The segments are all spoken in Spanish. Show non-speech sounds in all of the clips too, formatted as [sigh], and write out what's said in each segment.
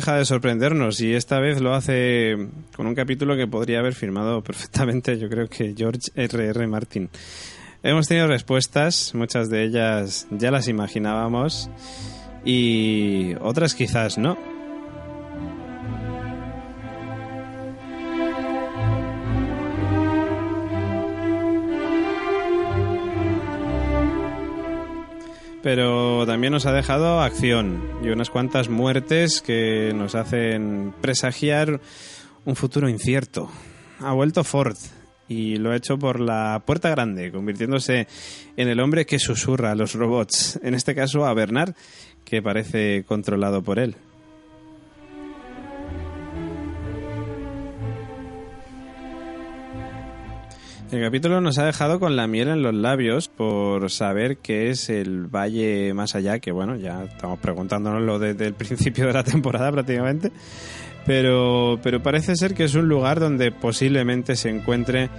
Deja de sorprendernos y esta vez lo hace con un capítulo que podría haber firmado [laughs] perfectamente, yo creo que George R.R. R. Martin. Hemos tenido respuestas, muchas de ellas ya las imaginábamos y otras quizás no. Pero también nos ha dejado acción y unas cuantas muertes que nos hacen presagiar un futuro incierto. Ha vuelto Ford y lo ha hecho por la puerta grande, convirtiéndose en el hombre que susurra a los robots, en este caso a Bernard, que parece controlado por él. El capítulo nos ha dejado con la miel en los labios por saber qué es el valle más allá, que bueno, ya estamos preguntándonoslo desde el [laughs] principio de la temporada prácticamente, pero, pero parece ser que es un lugar donde posiblemente se encuentre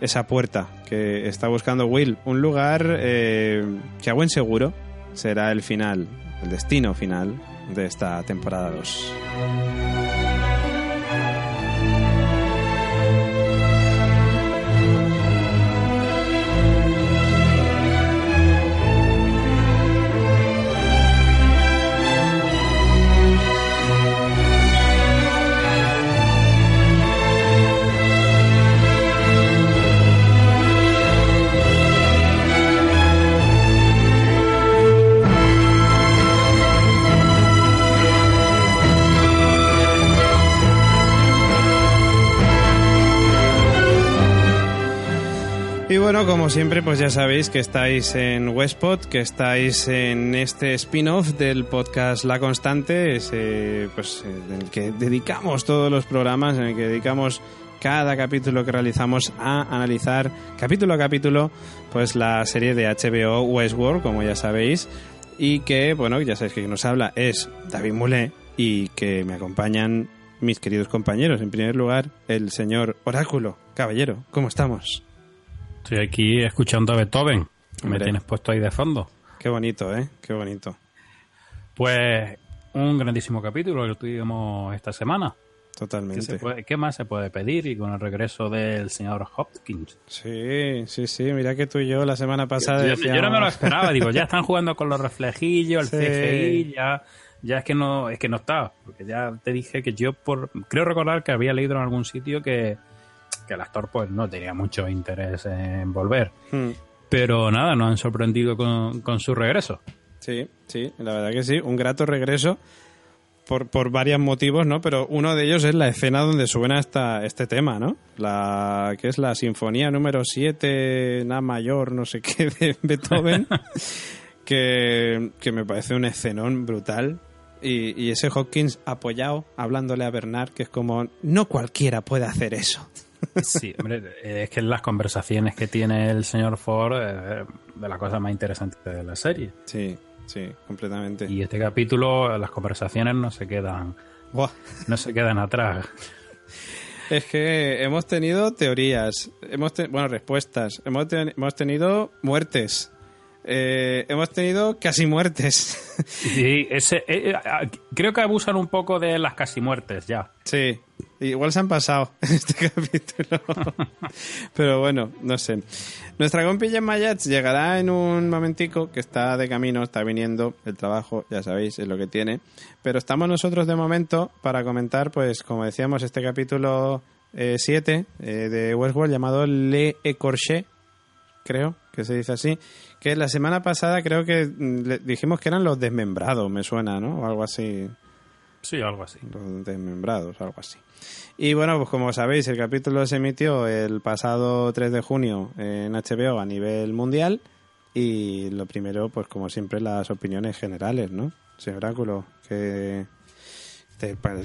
esa puerta que está buscando Will, un lugar eh, que a buen seguro será el final, el destino final de esta temporada 2. Bueno, como siempre, pues ya sabéis que estáis en Westpod, que estáis en este spin-off del podcast La Constante, ese, pues, en el que dedicamos todos los programas, en el que dedicamos cada capítulo que realizamos a analizar capítulo a capítulo pues la serie de HBO Westworld, como ya sabéis, y que, bueno, ya sabéis que quien nos habla es David Mulé y que me acompañan mis queridos compañeros. En primer lugar, el señor Oráculo. Caballero, ¿cómo estamos? Estoy aquí escuchando a Beethoven. Me tienes puesto ahí de fondo. Qué bonito, ¿eh? Qué bonito. Pues un grandísimo capítulo que tuvimos esta semana. Totalmente. ¿Qué, más se puede pedir? Y con el regreso del señor Hopkins. Sí, sí, sí. Mira que tú y yo la semana pasada. Yo, yo no me lo esperaba. Digo, ya [laughs] están jugando con los reflejillos, el CGI, ya, ya es que no, es que no está. Porque ya te dije que yo por, creo recordar que había leído en algún sitio que, que el actor pues no tenía mucho interés en volver. Hmm. Pero nada, nos han sorprendido con, su regreso. Sí, sí, la verdad que sí, un grato regreso por, por varios motivos, ¿no? Pero uno de ellos es la escena donde suena esta, este tema, ¿no? La que es la sinfonía número 7, Na mayor, no sé qué, de Beethoven, [laughs] que, que me parece un escenón brutal. Y, y, ese Hawkins apoyado, hablándole a Bernard, que es como, no cualquiera puede hacer eso. Sí, hombre, es que las conversaciones que tiene el señor Ford es de las cosas más interesantes de la serie. Sí, sí, completamente. Y este capítulo, las conversaciones no se quedan, no se quedan atrás. Es que hemos tenido teorías, hemos bueno, respuestas, hemos, hemos tenido muertes, eh, hemos tenido casi muertes. Sí, ese, eh, eh, creo que abusan un poco de las casi muertes ya. Sí, igual se han pasado [laughs] este capítulo. Pero bueno, no sé. Nuestra compi Mayats llegará en un momentico que está de camino, está viniendo el trabajo, ya sabéis, es lo que tiene. Pero estamos nosotros de momento para comentar, pues como decíamos, este capítulo 7 de Westworld llamado Le Écorché, creo que se dice así, que la semana pasada creo que mm, dijimos que eran los desmembrados, me suena, ¿no? O algo así. Sí, algo así. Los desmembrados, algo así. Y bueno, pues como sabéis, el capítulo se emitió el pasado 3 de junio en HBO a nivel mundial. Y lo primero, pues como siempre, las opiniones generales, ¿no? Señor Oráculo, que...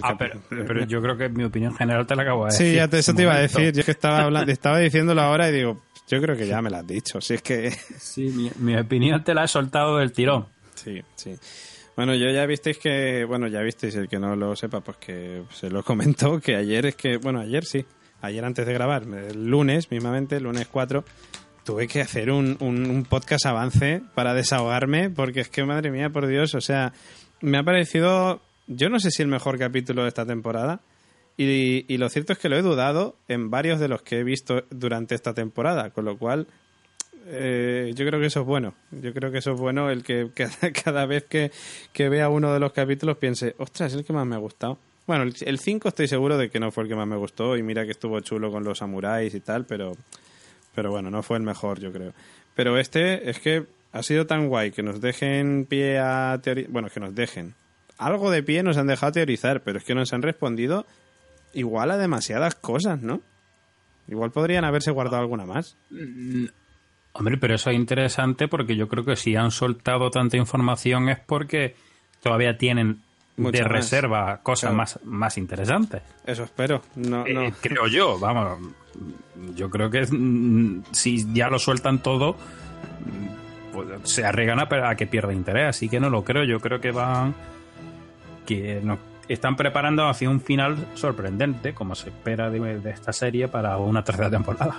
ah, pero, yo creo que mi opinión general te la acabo de decir. Sí, ya te, eso te iba a decir. Yo que estaba, hablando, [laughs] estaba diciéndolo ahora y digo, yo creo que ya me lo has dicho, si es que... Sí, mi, opinión te la he soltado del tirón. Sí, sí. Bueno, yo ya visteis que, bueno, ya visteis, el que no lo sepa, pues que se lo [laughs] comentó, que ayer es que, bueno, ayer sí, ayer antes de grabar, el lunes mismamente, el lunes 4, tuve que hacer un, un, podcast avance para desahogarme, porque es que, madre mía, por Dios, o sea, me ha parecido yo no sé si el mejor capítulo de esta temporada. Y, lo cierto es que lo he dudado en varios de los que he visto durante esta temporada, con lo cual eh, yo creo que eso es bueno. Yo creo que eso es bueno el que, [laughs] cada, vez que, vea uno de los capítulos piense, ostras, es el que más me ha gustado. Bueno, el 5 estoy seguro de que no fue el que más me gustó y mira que estuvo chulo con los samuráis y tal, pero, pero bueno, no fue el mejor, yo creo. Pero este es que ha sido tan guay que nos dejen pie a teorizar. Bueno, que nos dejen. Algo de pie nos han dejado teorizar, pero es que nos han respondido igual a demasiadas cosas, ¿no? Igual podrían haberse guardado alguna más. Mm, hombre, pero eso es interesante porque yo creo que si han soltado tanta información es porque todavía tienen de reserva cosas más, más interesantes. Eso espero. No, eh, no. creo yo, vamos. Yo creo que mm, si ya lo sueltan todo, pues se arreglan a, a que pierda interés. Así que no lo creo. Yo creo que van. que no, están preparando hacia un final sorprendente, como se espera de, esta serie para una tercera temporada.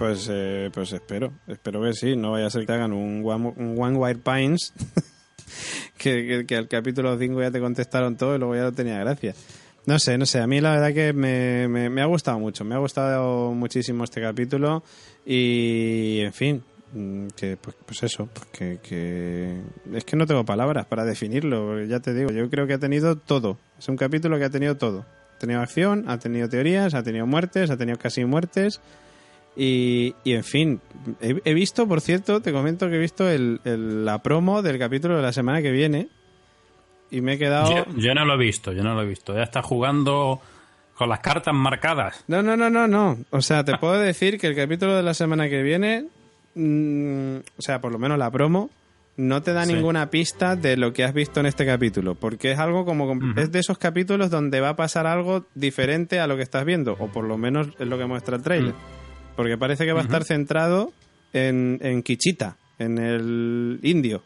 Pues, eh, pues espero, espero que sí, no vaya a ser que hagan un One, un one White Pines, [laughs] que, que, al capítulo 5 ya te contestaron todo y luego ya no tenía gracia. No sé, no sé, a mí la verdad que me, me ha gustado mucho, me ha gustado muchísimo este capítulo y, en fin, Mm, que pues, pues eso, pues que, es que no tengo palabras para definirlo, ya te digo, yo creo que ha tenido todo, es un capítulo que ha tenido todo, ha tenido acción, ha tenido teorías, ha tenido muertes, ha tenido casi muertes y, y en fin, he, visto, por cierto, te comento que he visto el, la promo del capítulo de la semana que viene y me he quedado... Yo, no lo he visto, yo no lo he visto, ya está jugando con las cartas marcadas. No, no, no, no, no. O sea, te [laughs] puedo decir que el capítulo de la semana que viene Mm, o sea, por lo menos la promo, no te da ninguna pista de lo que has visto en este capítulo, porque es algo como es de esos capítulos donde va a pasar algo diferente a lo que estás viendo, o por lo menos es lo que muestra el trailer, mm. Porque parece que va a estar centrado en, en Kichita, en el indio.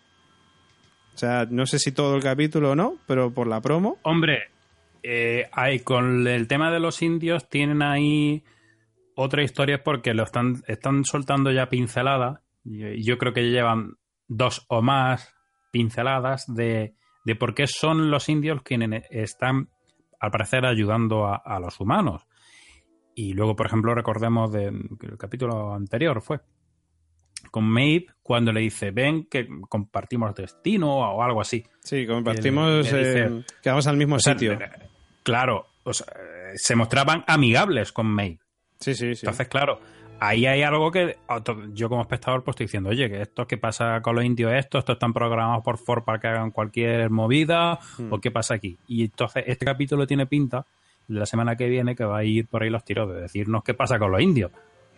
O sea, no sé si todo el capítulo o no, pero por la promo. Hombre, eh, hay, con el tema de los indios tienen ahí otra historia porque lo están, están soltando ya pinceladas. Y yo creo que llevan dos o más pinceladas de, de por qué son los indios quienes están, al parecer, ayudando a, los humanos. Y luego, por ejemplo, recordemos del el capítulo anterior fue con Maeve cuando le dice ven que compartimos destino o algo así. Sí, compartimos, eh, que vamos al mismo sitio. Claro, se mostraban amigables con Maeve. Sí, sí, sí. Entonces, claro, ahí hay algo que yo como espectador pues estoy diciendo, oye, que esto que pasa con los indios esto, esto están programados por Ford para que hagan cualquier movida, hmm. o qué pasa aquí. Y entonces este capítulo tiene pinta de la semana que viene que va a ir por ahí los tiros de decirnos qué pasa con los indios.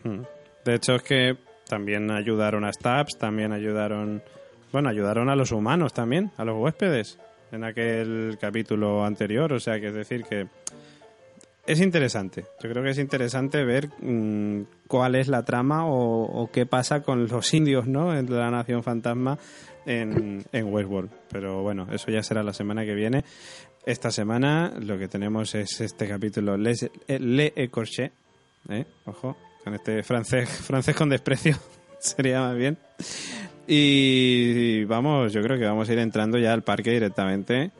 Hmm. De hecho es que también ayudaron a Stabs, también ayudaron, bueno, ayudaron a los humanos también, a los huéspedes en aquel capítulo anterior, o sea que es decir que es interesante. Yo creo que es interesante ver mm, cuál es la trama o, qué pasa con los indios, ¿no? En la Nación Fantasma en Westworld. Pero bueno, eso ya será la semana que viene. Esta semana lo que tenemos es este capítulo eh, Le Écorché. ¿eh? Ojo, con este francés, [laughs] francés con desprecio. [laughs] Sería más bien. Y vamos, yo creo que vamos a ir entrando ya al parque directamente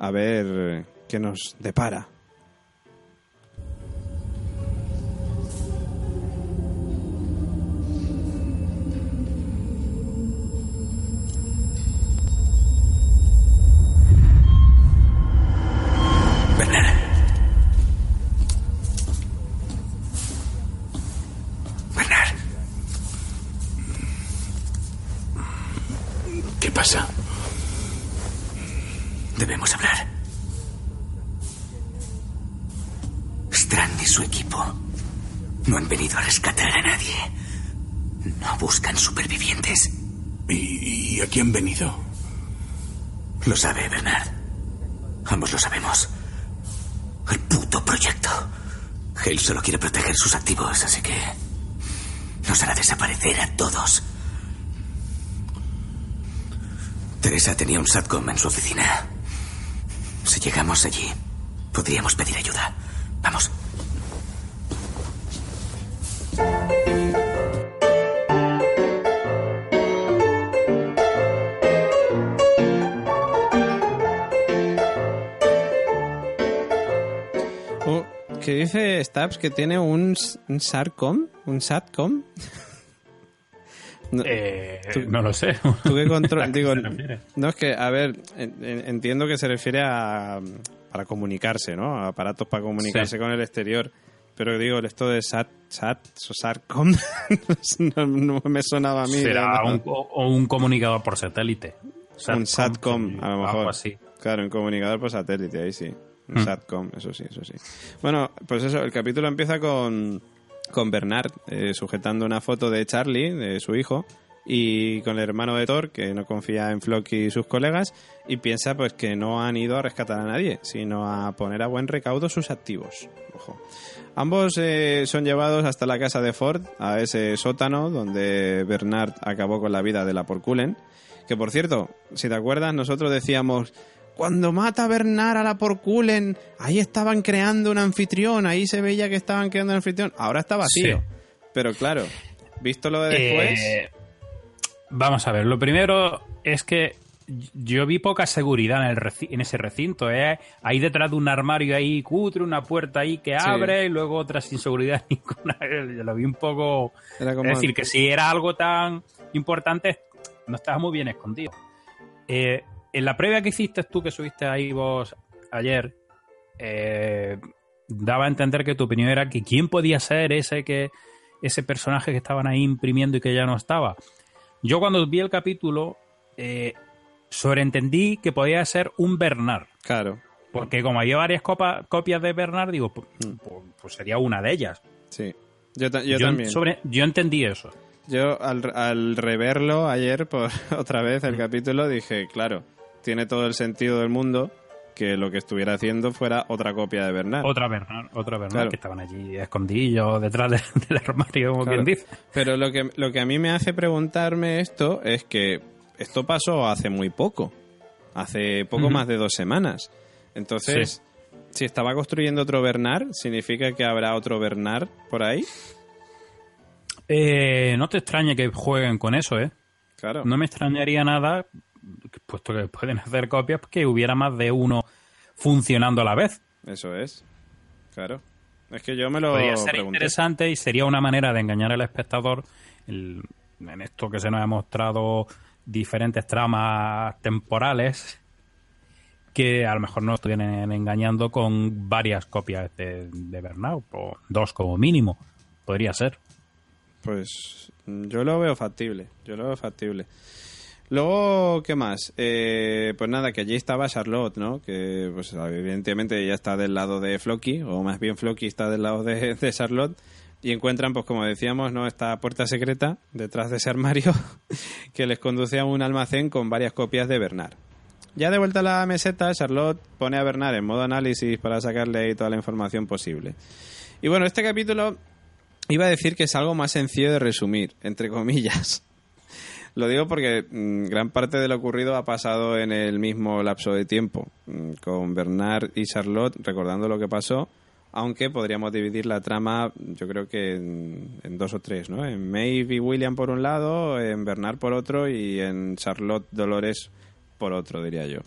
a ver qué nos depara tenía un SATCOM en su oficina. Si llegamos allí, podríamos pedir ayuda. Vamos. Oh, ¿Qué dice Stabs que tiene un, un SARCOM, un SATCOM, no, eh, no lo sé. ¿Tú qué control? [laughs] Digo, no es que, a ver, entiendo que se refiere a para comunicarse, ¿no? Aparatos para comunicarse con el exterior. Pero digo, esto de SAT, SAT o SATCOM [laughs] no, me sonaba a mí. Será un, o un comunicador por satélite. un SATCOM, a lo mejor. Así. Claro, un comunicador por satélite, ahí sí. Un mm. SATCOM, eso sí, eso sí. Bueno, pues eso, el capítulo empieza con, con Bernard eh, sujetando una foto de Charlie, de su hijo, y con el hermano de Thor, que no confía en Floki y sus colegas, y piensa pues que no han ido a rescatar a nadie, sino a poner a buen recaudo sus activos. Ambos eh, son llevados hasta la casa de Ford, a ese sótano donde Bernard acabó con la vida de la Porculen. Que por cierto, si te acuerdas, nosotros decíamos, cuando mata a Bernard a la Porculen, ahí estaban creando un anfitrión, ahí se veía que estaban creando un anfitrión. Ahora está vacío. Pero claro, visto lo de después. Eh, vamos a ver, lo primero es que yo vi poca seguridad en, el en ese recinto. ¿eh? Ahí detrás de un armario ahí cutre, una puerta ahí que abre y luego otra sin seguridad [laughs] ninguna. Yo lo vi un poco... Es decir, que si era algo tan importante, no estaba muy bien escondido. Eh, en la previa que hiciste tú, que subiste ahí vos ayer, eh, daba a entender que tu opinión era que quién podía ser ese que ese personaje que estaban ahí imprimiendo y que ya no estaba. Yo cuando vi el capítulo eh, sobreentendí que podía ser un Bernard. Claro. Porque como había varias copias de Bernard, digo, pues, mm. pues, pues, sería una de ellas. Sí, yo, también. yo entendí eso. Yo al, reverlo ayer por [laughs] otra vez el mm. capítulo dije, claro, tiene todo el sentido del mundo que lo que estuviera haciendo fuera otra copia de Bernard. Otra Bernard, otra Bernard que estaban allí escondidos detrás [laughs] del armario, como quien dice. Pero lo que, lo que a mí me hace preguntarme esto es que esto pasó hace muy poco, hace poco más de dos semanas. Entonces, si estaba construyendo otro Bernard, ¿significa que habrá otro Bernard por ahí? Eh, no te extrañe que jueguen con eso, ¿eh? Claro. No me extrañaría nada, puesto que pueden hacer copias, que hubiera más de uno funcionando a la vez. Eso es. Claro. Es que yo me lo. Podría ser interesante y sería una manera de engañar al espectador en esto que se nos ha mostrado diferentes tramas temporales que a lo mejor nos vienen engañando con varias copias de, de Burnout, o dos como mínimo. Podría ser. Pues yo lo veo factible, yo lo veo factible. Luego, ¿qué más? Eh, pues nada, que allí estaba Charlotte, ¿no? Que pues evidentemente ya está del lado de Floki, o más bien Floki está del lado de, de Charlotte y encuentran, pues como decíamos, ¿no? esta puerta secreta detrás de ese armario [laughs] que les conduce a un almacén con varias copias de Bernard. Ya de vuelta a la meseta, Charlotte pone a Bernard en modo análisis para sacarle ahí toda la información posible. Y bueno, este capítulo iba a decir que es algo más sencillo de resumir, entre comillas. Lo digo porque mm, gran parte de lo ocurrido ha pasado en el mismo lapso de tiempo, mm, con Bernard y Charlotte recordando lo que pasó aunque podríamos dividir la trama, yo creo que en, dos o tres, ¿no? En Maeve y William por un lado, en Bernard por otro y en Charlotte Dolores por otro, diría yo.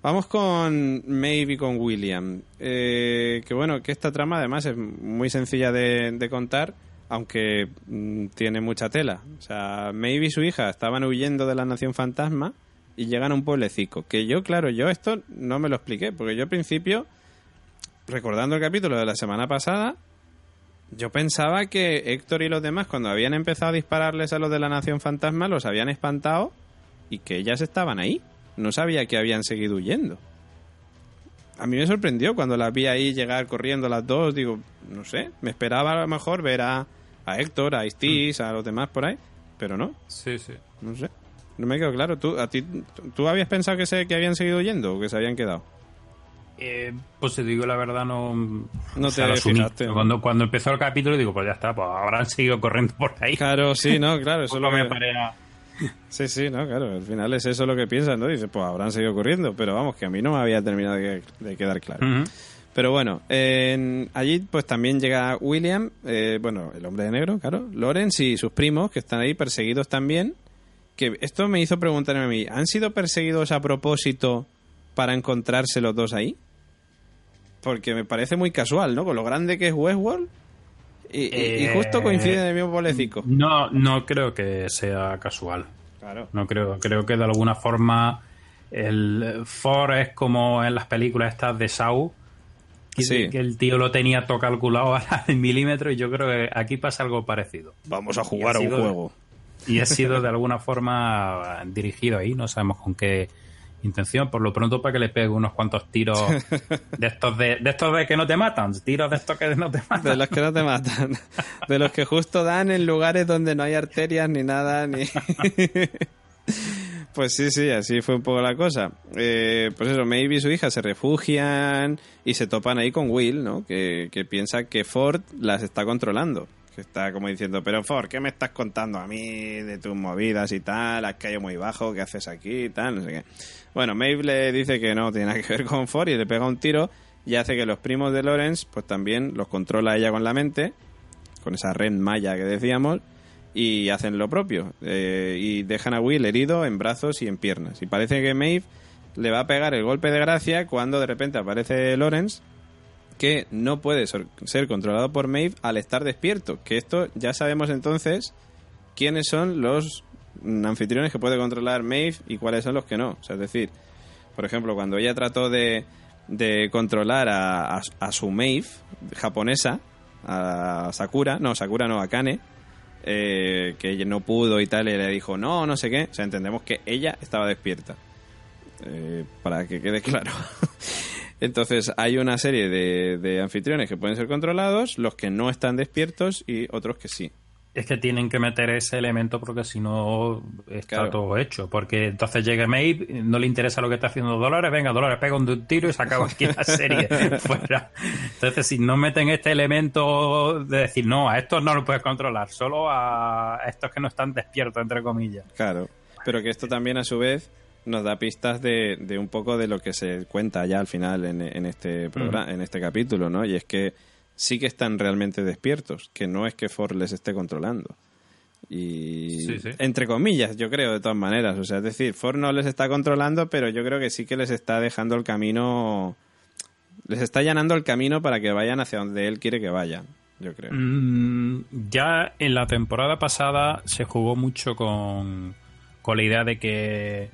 Vamos con Maeve y con William. Eh, que bueno, que esta trama además es muy sencilla de, contar, aunque mm, tiene mucha tela. O sea, Maeve y su hija estaban huyendo de la Nación Fantasma y llegan a un pueblecico. Que yo, claro, yo esto no me lo expliqué, porque yo al principio recordando el capítulo de la semana pasada, yo pensaba que Héctor y los demás, cuando habían empezado a dispararles a los de la Nación Fantasma, los habían espantado y que ellas estaban ahí. No sabía que habían seguido huyendo. A mí me sorprendió cuando las vi ahí llegar corriendo las dos. Digo, no sé, me esperaba a lo mejor ver a, Héctor, a Istis, a los demás por ahí, pero no. Sí, sí. No sé. No me quedó claro. ¿Tú, a ti, ¿tú habías pensado que, se, que habían seguido huyendo o que se habían quedado? Eh, pues te digo la verdad, no. No te fijaste. Cuando, cuando empezó el capítulo, digo, pues ya está, pues habrán [laughs] seguido corriendo por ahí. Claro, sí, no, claro, eso lo me parea. Sí, sí, no, claro, al final es eso lo que piensas, ¿no? Dices, pues habrán seguido corriendo, pero vamos, que a mí no me había terminado de, quedar claro. Pero bueno, allí pues también llega William, eh, bueno, el hombre de negro, claro, Lawrence y sus primos, que están ahí perseguidos también. Que esto me hizo preguntarme a mí, ¿han sido perseguidos a propósito para encontrarse los dos ahí? porque me parece muy casual, ¿no? Con lo grande que es Westworld. Y, justo coincide en el mismo bolecico. No, no creo que sea casual. Claro. No creo, creo que de alguna forma el Ford es como en las películas estas de Saw, que el tío lo tenía todo calculado al milímetro y yo creo que aquí pasa algo parecido. Vamos a jugar a un juego. Y ha sido de alguna forma dirigido ahí, no sabemos con qué intención, por lo pronto para que le pegue unos cuantos tiros [laughs] de estos de, de estos de que no te matan, tiros de estos que no te matan. De los que no te matan. De los que justo dan en lugares donde no hay arterias ni nada, ni... [laughs] Pues sí, sí, así fue un poco la cosa. Eh, pues eso, Maeve y su hija se refugian y se topan ahí con Will, ¿no? Que, que piensa que Ford las está controlando que está como diciendo, pero Ford, ¿qué me estás contando a mí de tus movidas y tal? Has caído muy bajo, ¿qué haces aquí y tal? No sé qué. Bueno, Maeve le dice que no tiene nada que ver con Ford y le pega un tiro y hace que los primos de Lawrence, pues también los controla ella con la mente, con esa red maya que decíamos, y hacen lo propio. Eh, y dejan a Will herido en brazos y en piernas. Y parece que Maeve le va a pegar el golpe de gracia cuando de repente aparece Lawrence que no puede ser controlado por Maeve al estar despierto. Que esto ya sabemos entonces quiénes son los anfitriones que puede controlar Maeve y cuáles son los que no. Es decir, por ejemplo, cuando ella trató de, de controlar a, a, su Maeve japonesa, a Sakura, no, Sakura no, a Kane, eh, que ella no pudo y tal, y le dijo no, no sé qué. O sea, entendemos que ella estaba despierta. Eh, para que quede claro. [laughs] Entonces hay una serie de, anfitriones que pueden ser controlados, los que no están despiertos y otros que sí. Es que tienen que meter ese elemento porque si no está todo hecho. Porque entonces llega Maeve, no le interesa lo que está haciendo Dolores, venga, Dolores, pega un tiro y se acaba aquí la serie [laughs] fuera. Entonces, si no meten este elemento de decir, no, a estos no lo puedes controlar, solo a estos que no están despiertos, entre comillas. Claro, pero que esto también a su vez nos da pistas de, de, un poco de lo que se cuenta ya al final en, en este programa, en este capítulo, ¿no? Y es que sí que están realmente despiertos, que no es que Ford les esté controlando. Y entre comillas, yo creo, de todas maneras. O sea, es decir, Ford no les está controlando, pero yo creo que sí que les está dejando el camino. Les está allanando el camino para que vayan hacia donde él quiere que vayan, yo creo. Mm, ya en la temporada pasada se jugó mucho con, con la idea de que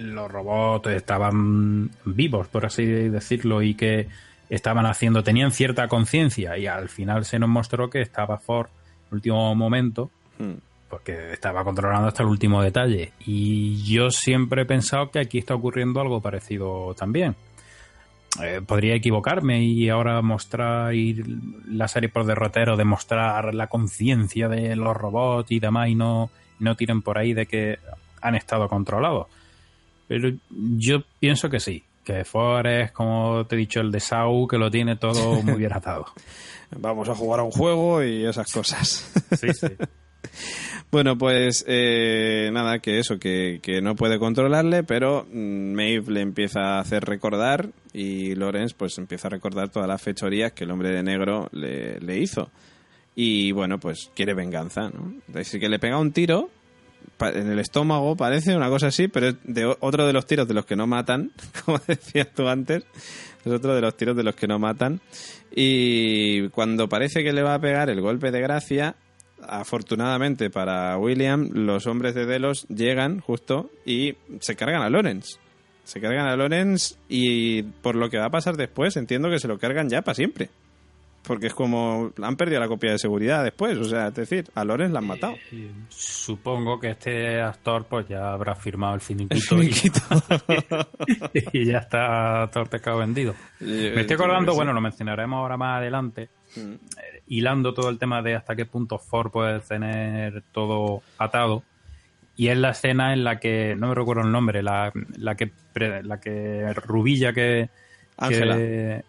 los robots estaban vivos, por así decirlo, y que estaban haciendo, tenían cierta conciencia, y al final se nos mostró que estaba Ford en el último momento, hmm. porque estaba controlando hasta el último detalle. Y yo siempre he pensado que aquí está ocurriendo algo parecido también. Eh, podría equivocarme y ahora mostrar ir la serie por derrotero, demostrar la conciencia de los robots y demás, y no, no tiren por ahí de que han estado controlados pero yo pienso que sí, que Ford es, como te he dicho, el de Sau, que lo tiene todo muy bien atado. [laughs] Vamos a jugar a un juego y esas cosas. sí, sí. [laughs] Bueno, pues eh, nada, que eso, que, no puede controlarle, pero mm, Maeve le empieza a hacer recordar y Lorenz pues empieza a recordar todas las fechorías que el hombre de negro le, le hizo. Y bueno, pues quiere venganza, ¿no? Así que le pega un tiro en el estómago, parece una cosa así, pero es de otro de los tiros de los que no matan, [laughs] como decías tú antes, es otro de los tiros de los que no matan. Y cuando parece que le va a pegar el golpe de gracia, afortunadamente para William, los hombres de Delos llegan justo y se cargan a Lorenz. Se cargan a Lorenz y por lo que va a pasar después, entiendo que se lo cargan ya para siempre porque es como han perdido la copia de seguridad después, o sea, es decir, a Lorenz la han matado. supongo que este actor pues ya habrá firmado el finiquito, [laughs] Y, ya está todo el pescado vendido. Me estoy acordando, bueno, lo mencionaremos ahora más adelante, mm. eh, hilando todo el tema de hasta qué punto Ford puede tener todo atado. Y es la escena en la que, no me recuerdo el nombre, la, la que la que Rubilla que, Ángela que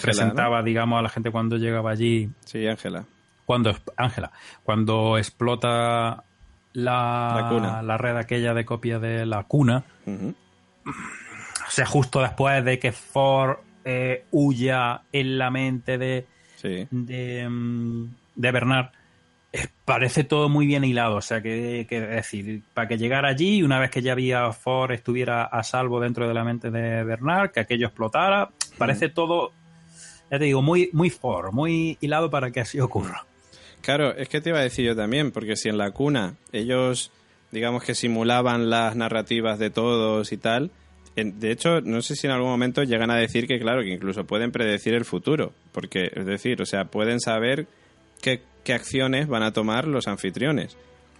presentaba, digamos, a la gente cuando llegaba allí. Sí, Ángela. Cuando, Ángela, cuando explota la, la, red aquella de copia de la cuna, o sea, justo después de que Ford eh, huya en la mente de, de, mm, de, Bernard, eh, parece todo muy bien hilado. O sea, que, que, decir, para que llegara allí, una vez que ya había Ford estuviera a salvo dentro de la mente de Bernard, que aquello explotara, parece todo ya te digo, muy, muy for, muy hilado para que así ocurra. Claro, es que te iba a decir yo también, porque si en la cuna ellos, digamos que simulaban las narrativas de todos y tal, de hecho, no sé si en algún momento llegan a decir que, claro, que incluso pueden predecir el futuro, porque, es decir, o sea, pueden saber qué, acciones van a tomar los anfitriones.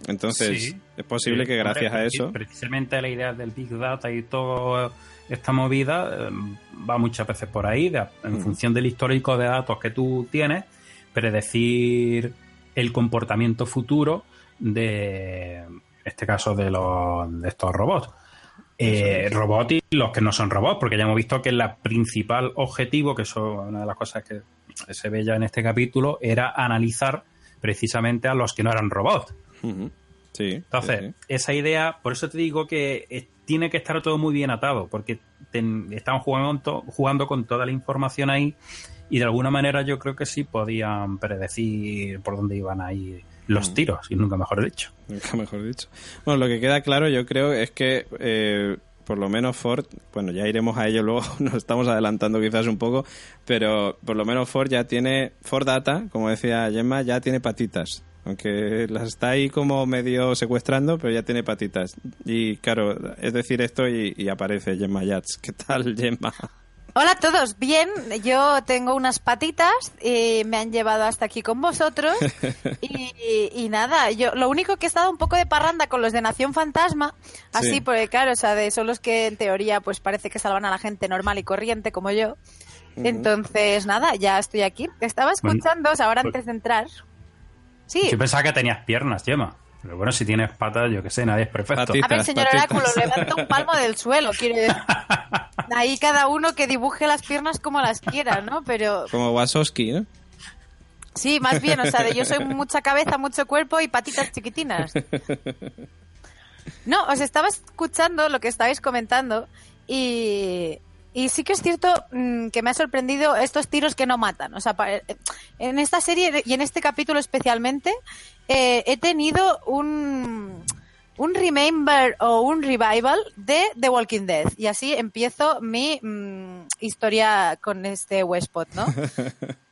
Entonces, es posible que gracias a eso... Precisamente la idea del Big Data y toda esta movida em, va muchas veces por ahí, en función del histórico de datos que tú tienes, predecir el comportamiento futuro de, en este caso, de, los, de estos robots. Eh, robots y los que no son robots, porque ya hemos visto que el principal objetivo, que es una de las cosas que se ve ya en este capítulo, era analizar precisamente a los que no eran robots. Sí, Entonces, esa idea, por eso te digo que eh, tiene que estar todo muy bien atado, porque estamos jugando, jugando con toda la información ahí y de alguna manera yo creo que sí podían predecir por dónde iban a ir los mm. tiros, y nunca mejor dicho. Nunca mejor dicho. Bueno, lo que queda claro yo creo es que eh, por lo menos Ford, bueno, ya iremos a ello luego, [laughs] nos estamos adelantando quizás un poco, pero por lo menos Ford ya tiene, Ford Data, como decía Gemma, ya tiene patitas. Aunque las está ahí como medio secuestrando, pero ya tiene patitas. Y claro, es decir esto y, y aparece Gemma Yats. ¿Qué tal, Gemma? Hola a todos, bien, yo tengo unas patitas y me han llevado hasta aquí con vosotros [laughs] y, nada, yo lo único que he estado un poco de parranda con los de Nación Fantasma, así porque claro, o sea, de, son los que en teoría pues parece que salvan a la gente normal y corriente como yo. Entonces, nada, ya estoy aquí. Estaba escuchando, ahora pues antes de entrar. Sí. Yo pensaba que tenías piernas, Gemma. Pero bueno, si tienes patas, yo qué sé, nadie es perfecto. a ver, señor Oráculo, levanta un palmo del suelo, quiere decir. [laughs] Ahí cada uno que dibuje las piernas como las quiera, ¿no? Pero... Como Wasowski, ¿no? Sí, más bien, o sea, de yo soy mucha cabeza, mucho cuerpo y patitas chiquitinas. [laughs] No, os estaba escuchando lo que estabais comentando y, y sí que es cierto mm, que me ha sorprendido estos tiros que no matan. O sea, en esta serie y en este capítulo especialmente eh, he tenido un, un remember o un revival de The Walking Dead. Y así empiezo mi mm, historia con este Westpot, ¿no? [laughs]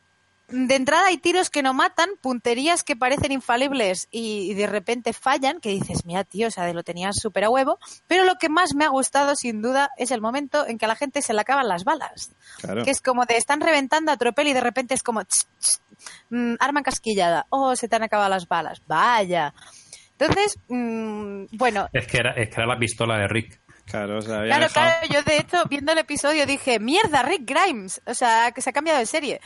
de entrada hay tiros que no matan, punterías que parecen infalibles y, de repente fallan, que dices, mira, tío, o sea, de lo tenías súper a huevo. Pero lo que más me ha gustado, sin duda, es el momento en que a la gente se le acaban las balas. Que es como de están reventando a tropel y de repente es como mm, arma encasquillada. Oh, se te han acabado las balas. Vaya. Entonces, mm, bueno. Es que, era, es que era la pistola de Rick. Claro, o sea, claro, claro, yo de hecho, viendo el episodio dije, mierda, Rick Grimes. O sea, que se ha cambiado de serie.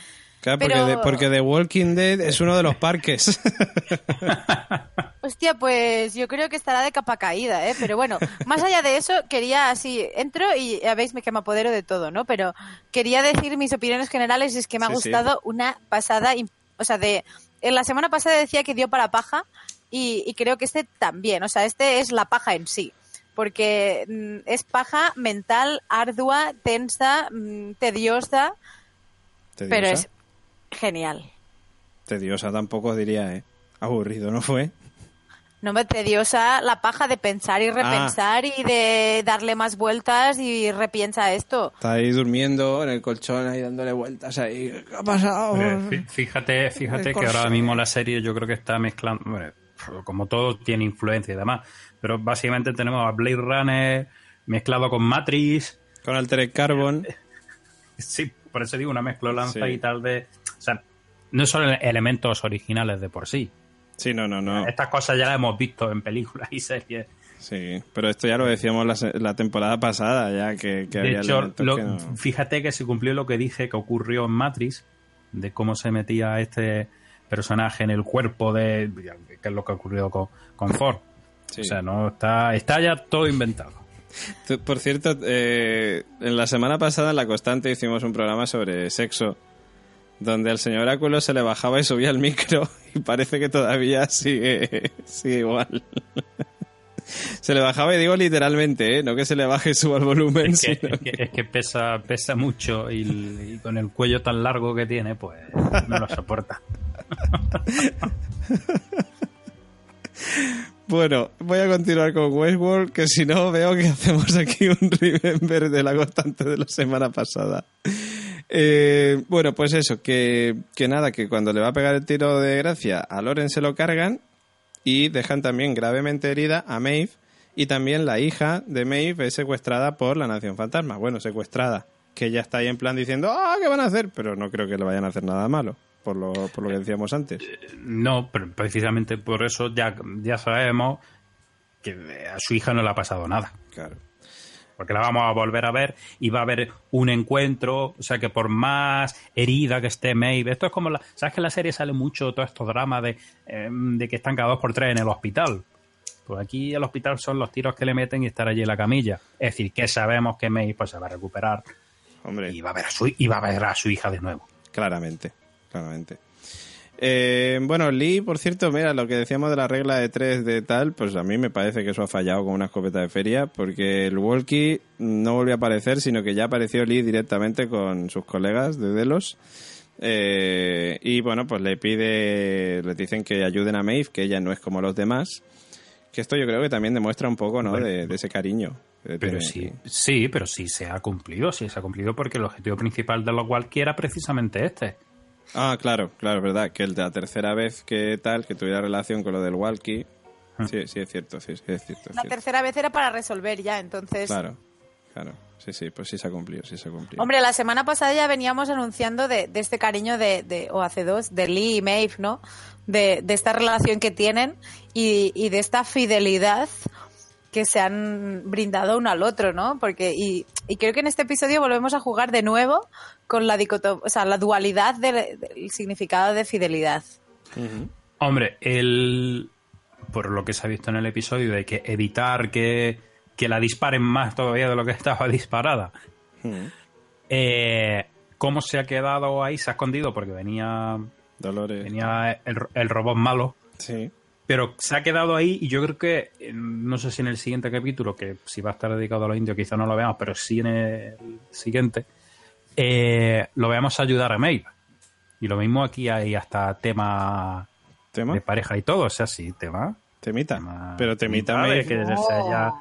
Claro, porque, porque The Walking Dead es uno de los parques. [laughs] Hostia, pues yo creo que estará de capa caída, ¿eh? Pero bueno, más allá de eso, quería así, entro y ya veis, me quema apodero de todo, ¿no? Pero quería decir mis opiniones generales y es que me ha gustado una pasada, o sea, de... En la semana pasada decía que dio para paja y, creo que este también, o sea, este es la paja en sí porque mm, es paja mental, ardua, tensa, mm, tediosa, ¿Tediosa? pero es genial. Tediosa tampoco diría, ¿eh? Aburrido, ¿no fue? No me tediosa la paja de pensar y repensar y de darle más vueltas y repiensa esto. Está ahí durmiendo en el colchón ahí dándole vueltas ahí. ¿Qué ha pasado? fíjate, fíjate que ahora mismo la serie yo creo que está mezclando, como todo tiene influencia y demás, pero básicamente tenemos a Blade Runner mezclado con Matrix. Con Altered Carbon. [laughs] Sí, por eso digo una mezcla y tal de o sea, no son elementos originales de por sí. Sí, no, no, no. Estas cosas ya las hemos visto en películas y series. Sí, pero esto ya lo decíamos la, temporada pasada, ya que, que de hecho, fíjate que se cumplió lo que dije que ocurrió en Matrix, de cómo se metía este personaje en el cuerpo de. que es lo que ha ocurrido con, con Ford. O sea, no está, está ya todo inventado. por cierto, eh, en la semana pasada en La Constante hicimos un programa sobre sexo donde al señor Oráculo se le bajaba y subía el micro [laughs] y parece que todavía sigue, [laughs] sigue igual. [laughs] se le bajaba y digo literalmente, ¿eh? no que se le baje y suba el volumen. Es que, pesa, pesa mucho y, con el cuello tan largo que tiene, pues no lo soporta. Bueno, voy a continuar con Westworld, que si no veo que hacemos aquí un remember de la constante de la semana pasada. Eh, bueno, pues eso, que, que nada, que cuando le va a pegar el tiro de gracia a Loren se lo cargan y dejan también gravemente herida a Maeve y también la hija de Maeve es secuestrada por la Nación Fantasma. Bueno, secuestrada, que ya está ahí en plan diciendo, ah, ¿qué van a hacer? Pero no creo que le vayan a hacer nada malo, por lo, por lo que decíamos antes. No, pero precisamente por eso ya, ya sabemos que a su hija no le ha pasado nada. Claro. Porque la vamos a volver a ver y va a haber un encuentro. O sea que por más herida que esté Maeve, esto es como la. ¿Sabes que en la serie sale mucho todo estos dramas de, eh, de que están cada dos por tres en el hospital? Pues aquí el hospital son los tiros que le meten y estar allí en la camilla. Es decir, que sabemos que Maeve pues, se va a recuperar Hombre, y va a ver a su, y va a ver a su hija de nuevo. claramente, claramente. Eh, bueno, Lee, por cierto, mira, lo que decíamos de la regla de tres de tal, pues a mí me parece que eso ha fallado con una escopeta de feria, porque el walkie no volvió a aparecer, sino que ya apareció Lee directamente con sus colegas de Delos. Eh, y bueno, pues le pide, le dicen que ayuden a Maeve, que ella no es como los demás. Que esto yo creo que también demuestra un poco, ¿no? De, de ese cariño. Pero tiene- sí, sí, pero sí se ha cumplido, sí se ha cumplido porque el objetivo principal de los Walkie era precisamente este. Ah, claro, claro, verdad. Que el de la tercera vez que tal, que tuviera relación con lo del walkie. Sí, sí, es cierto, sí, sí, es cierto. es La cierto. tercera vez era para resolver ya, entonces... Claro, claro. Sí, sí, pues sí se ha cumplido, sí se ha cumplido. Hombre, la semana pasada ya veníamos anunciando de, de este cariño de, de, o hace dos, de Lee y Maeve, ¿no? De, de esta relación que tienen y, y de esta fidelidad que se han brindado uno al otro, ¿no? Porque, y, y creo que en este episodio volvemos a jugar de nuevo con la dicoto- o sea, la dualidad del, del significado de fidelidad. Hombre, el por lo que se ha visto en el episodio de que evitar que, que la disparen más todavía de lo que estaba [laughs] disparada. Eh, ¿Cómo se ha quedado ahí? Se ha escondido porque venía, Dolores. venía el, el robot malo. Sí. Pero se ha quedado ahí y yo creo que, no sé si en el siguiente capítulo, que si va a estar dedicado a los indios quizá no lo veamos, pero sí en el siguiente, eh, lo veamos ayudar a Maeve. Y lo mismo aquí hay hasta tema ¿Tema? de pareja y todo, o sea, sí, tema. Temita. tema Pero temita de me... que se haya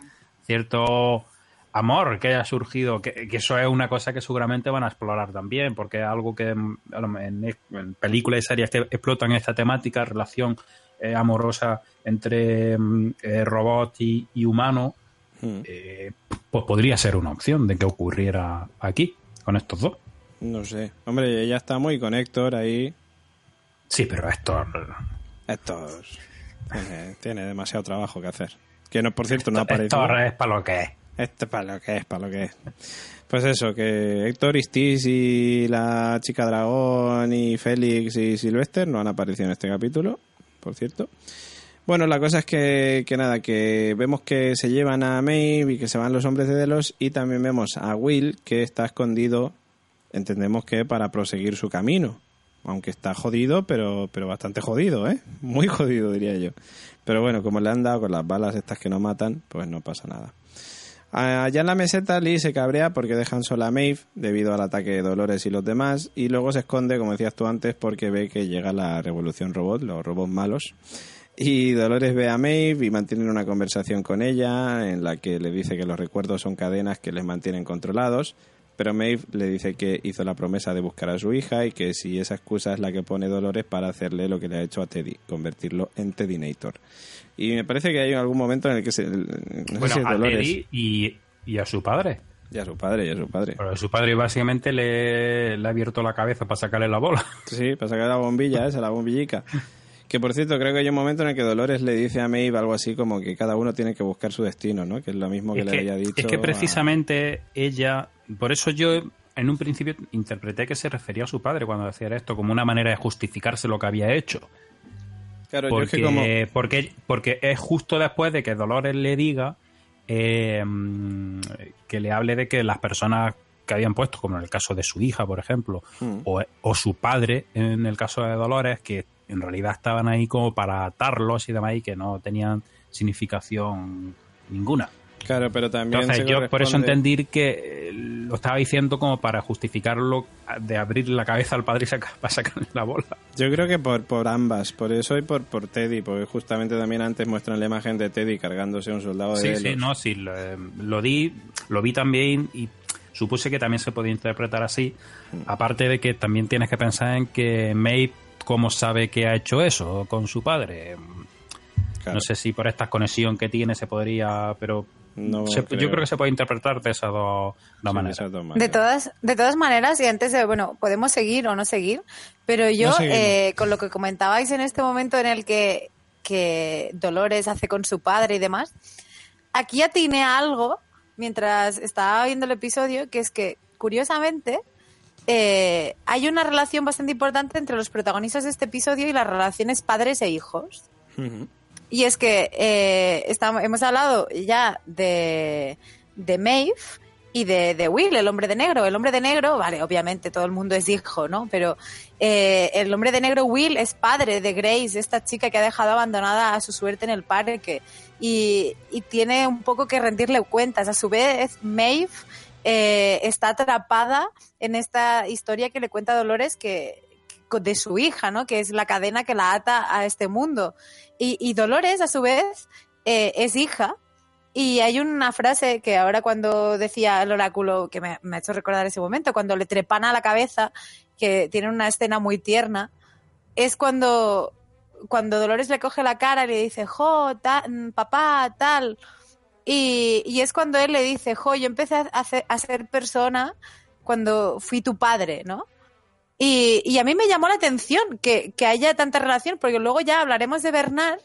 cierto amor que haya surgido, que, que eso es una cosa que seguramente van a explorar también, porque es algo que mm, a lo- en, en películas y series que explotan esta temática, relación eh, amorosa entre mm, eh, robot y, y humano, Mm. eh, pues podría ser una opción de que ocurriera aquí, con estos dos. No sé. Hombre, ella está muy con Héctor ahí. Sí, pero esto... Estos... Tiene, tiene demasiado trabajo que hacer. Que no, por cierto, no ha aparecido. Esto es para lo que es. Este es para lo que es, para lo que es. Pues eso, que Héctor, Istis y la chica dragón y Félix y Sylvester no han aparecido en este capítulo, por cierto. Bueno, la cosa es que, que nada, que vemos que se llevan a Maeve y que se van los hombres de Delos y también vemos a Will que está escondido, entendemos que para proseguir su camino. Aunque está jodido, pero, pero bastante jodido, ¿eh? Muy jodido, diría yo. Pero bueno, como le han dado con las balas estas que no matan, pues no pasa nada. Allá en la meseta, Lee se cabrea porque dejan sola a Maeve debido al ataque de Dolores y los demás, y luego se esconde, como decías tú antes, porque ve que llega la revolución robot, los robots malos. Y Dolores ve a Maeve y mantienen una conversación con ella en la que le dice que los recuerdos son cadenas que les mantienen controlados, pero Maeve le dice que hizo la promesa de buscar a su hija y que si esa excusa es la que pone Dolores para hacerle lo que le ha hecho a Teddy, convertirlo en Teddinator. Y me parece que hay algún momento en el que se... No sé si a Dolores. Teddy y, y a su padre. Y a su padre, y a su padre. Pero su padre básicamente le, le ha abierto la cabeza para sacarle la bola. [laughs] Sí, para sacar la bombilla esa, la bombillica. Que por cierto, creo que hay un momento en el que Dolores le dice a Maeve algo así como que cada uno tiene que buscar su destino, ¿no? Que es lo mismo que Es le que, había dicho. es que a- precisamente ella, por eso yo en un principio interpreté que se refería a su padre cuando decía esto, como una manera de justificarse lo que había hecho. Claro, yo es Porque, que como. porque, porque es justo después de que Dolores le diga eh, que le hable de que las personas que habían puesto, como en el caso de su hija, por ejemplo, Mm. o, o su padre, en el caso de Dolores, que en realidad estaban ahí como para atarlos y demás y que no tenían significación ninguna. Claro, pero también. Entonces yo por eso entendí que eh, lo estaba diciendo como para justificarlo de abrir la cabeza al padre y saca- [laughs] para sacarle la bola. Yo creo que por, por ambas, por eso y por, por Teddy, porque justamente también antes muestran la imagen de Teddy cargándose a un soldado de Sí, sí, no, sí, lo, eh, lo di, lo vi también y supuse que también se podía interpretar así. Aparte de que también tienes que pensar en que Maeve, ¿cómo sabe que ha hecho eso con su padre? No sé si por esta conexión que tiene se podría, pero yo creo que se puede interpretar de esas dos, maneras. De todas, de todas maneras, y antes de, bueno, podemos seguir o no seguir, pero yo, eh, con lo que comentabais en este momento en el que, que Dolores hace con su padre y demás, aquí atiné algo mientras estaba viendo el episodio, que es que, curiosamente, eh, hay una relación bastante importante entre los protagonistas de este episodio y las relaciones padres e hijos. Y es que eh, estamos, hemos hablado ya de, de Maeve y de, Will, el hombre de negro. El hombre de negro, vale, obviamente todo el mundo es hijo, ¿no? Pero eh, el hombre de negro, Will, es padre de Grace, esta chica que ha dejado abandonada a su suerte en el parque y, y tiene un poco que rendirle cuentas. A su vez, Maeve eh, está atrapada en esta historia que le cuenta Dolores que de su hija, ¿no? Que es la cadena que la ata a este mundo. Y, Dolores, a su vez, eh, es hija. Y hay una frase que ahora cuando decía el oráculo, que me, ha hecho recordar ese momento, cuando le trepana a la cabeza, que tiene una escena muy tierna, es cuando, cuando Dolores le coge la cara y le dice, jo, papá, tal. Y, y, es cuando él le dice, jo, yo empecé a, a ser persona cuando fui tu padre, ¿no? Y, a mí me llamó la atención que, haya tanta relación, porque luego ya hablaremos de Bernard,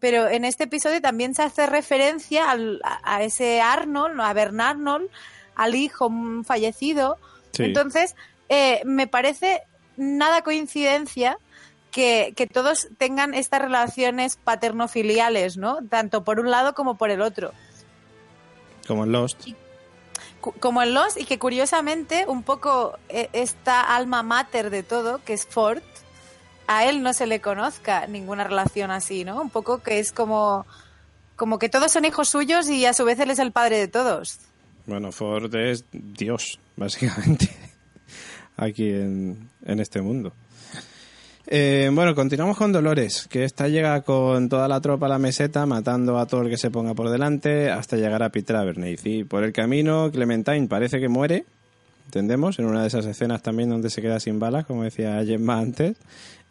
pero en este episodio también se hace referencia a, ese Arnold, a Bernard Arnold, al hijo fallecido. Entonces, eh, me parece nada coincidencia que, todos tengan estas relaciones paterno-filiales, ¿no? Tanto por un lado como por el otro. Como en Lost como en Lost y que curiosamente un poco eh, esta alma mater de todo, que es Ford, a él no se le conozca ninguna relación así, ¿no? Un poco que es como, como que todos son hijos suyos y a su vez él es el padre de todos. Bueno, Ford es Dios, básicamente, [laughs] aquí en este mundo. Eh, bueno, continuamos con Dolores, que esta llega con toda la tropa a la meseta, matando a todo el que se ponga por delante, hasta llegar a Peter Abernathy. Y por el camino, Clementine parece que muere, entendemos, en una de esas escenas también donde se queda sin balas, como decía Gemma antes.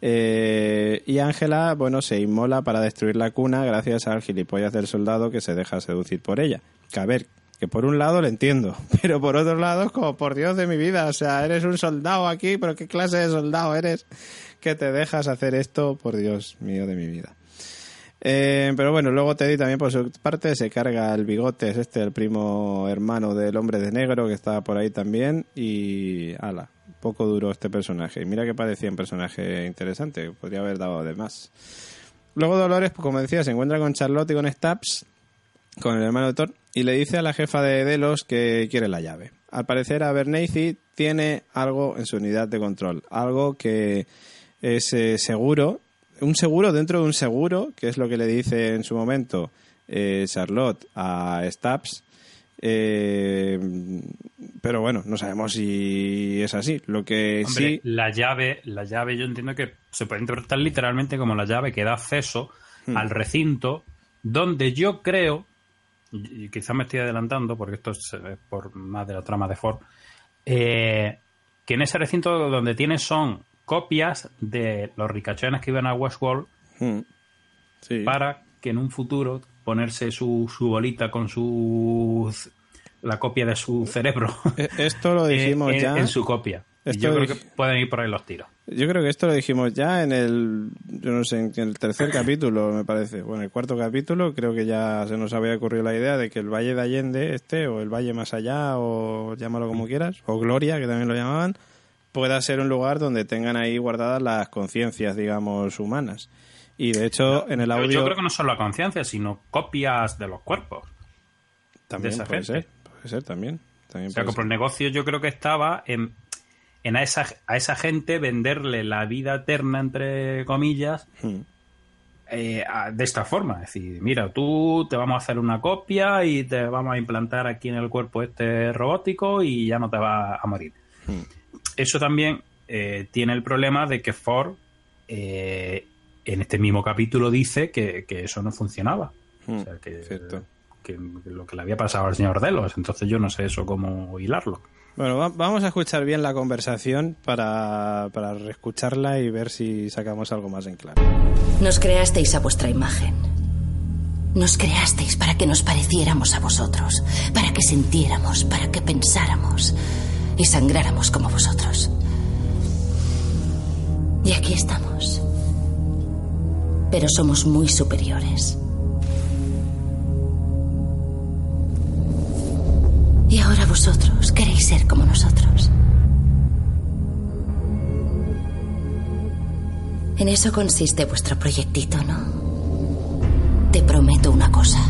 Eh, y Ángela, bueno, se inmola para destruir la cuna gracias al gilipollas del soldado que se deja seducir por ella. Que a ver, que por un lado lo entiendo, [laughs] pero por otro lado es como, por Dios de mi vida, o sea, eres un soldado aquí, pero ¿qué clase de soldado eres? que te dejas hacer esto, por Dios mío de mi vida. Eh, pero bueno, luego Teddy también por su parte se carga el bigote, es este el primo hermano del hombre de negro que estaba por ahí también y ala, poco duro este personaje. Mira que parecía un personaje interesante, podría haber dado de más. Luego Dolores, pues, como decía, se encuentra con Charlotte y con Stabs, con el hermano de Thor, y le dice a la jefa de Delos que quiere la llave. Al parecer, Abernathy tiene algo en su unidad de control, algo que ese seguro, un seguro dentro de un seguro, que es lo que le dice en su momento eh, Charlotte a Stabs. Eh, pero bueno, no sabemos si es así. Lo que sí. La llave, la llave, yo entiendo que se puede interpretar literalmente como la llave que da acceso hmm. al recinto, donde yo creo, y quizás me estoy adelantando, porque esto es por más de la trama de Ford, eh, que en ese recinto donde tiene son copias de los ricachones que iban a Westworld hmm. para que en un futuro ponerse su, su bolita con su la copia de su cerebro. E, esto lo [laughs] dijimos ya. En su copia. Yo creo que pueden ir por ahí los tiros. Yo creo que esto lo dijimos ya en el, yo no sé, en el tercer capítulo, me parece. Bueno, el cuarto capítulo creo que ya se nos había ocurrido la idea de que el Valle de Allende, este, o el Valle más allá, o llámalo como quieras, o Gloria, que también lo llamaban, pueda ser un lugar donde tengan ahí guardadas las conciencias, digamos, humanas. Y de hecho, en el audio. Yo creo que no solo la conciencia, sino copias de los cuerpos. También puede ser, puede ser también. o sea, que por el negocio yo creo que estaba en, en a, esa, a esa gente venderle la vida eterna, entre comillas, hmm. eh, de esta forma. Es decir, mira, tú te vamos a hacer una copia y te vamos a implantar aquí en el cuerpo este robótico y ya no te vas a morir. Hmm eso también eh, tiene el problema de que Ford eh, en este mismo capítulo dice que, eso no funcionaba. o hmm, sea, que, lo que le había pasado al señor Delos. Entonces yo no sé eso cómo hilarlo. Bueno, va- vamos a escuchar bien la conversación para, para reescucharla y ver si sacamos algo más en claro. Nos creasteis a vuestra imagen. Nos creasteis para que nos pareciéramos a vosotros, para que sintiéramos, para que pensáramos y sangráramos como vosotros. Y aquí estamos. Pero somos muy superiores. Y ahora vosotros queréis ser como nosotros. En eso consiste vuestro proyectito, ¿no? Te prometo una cosa.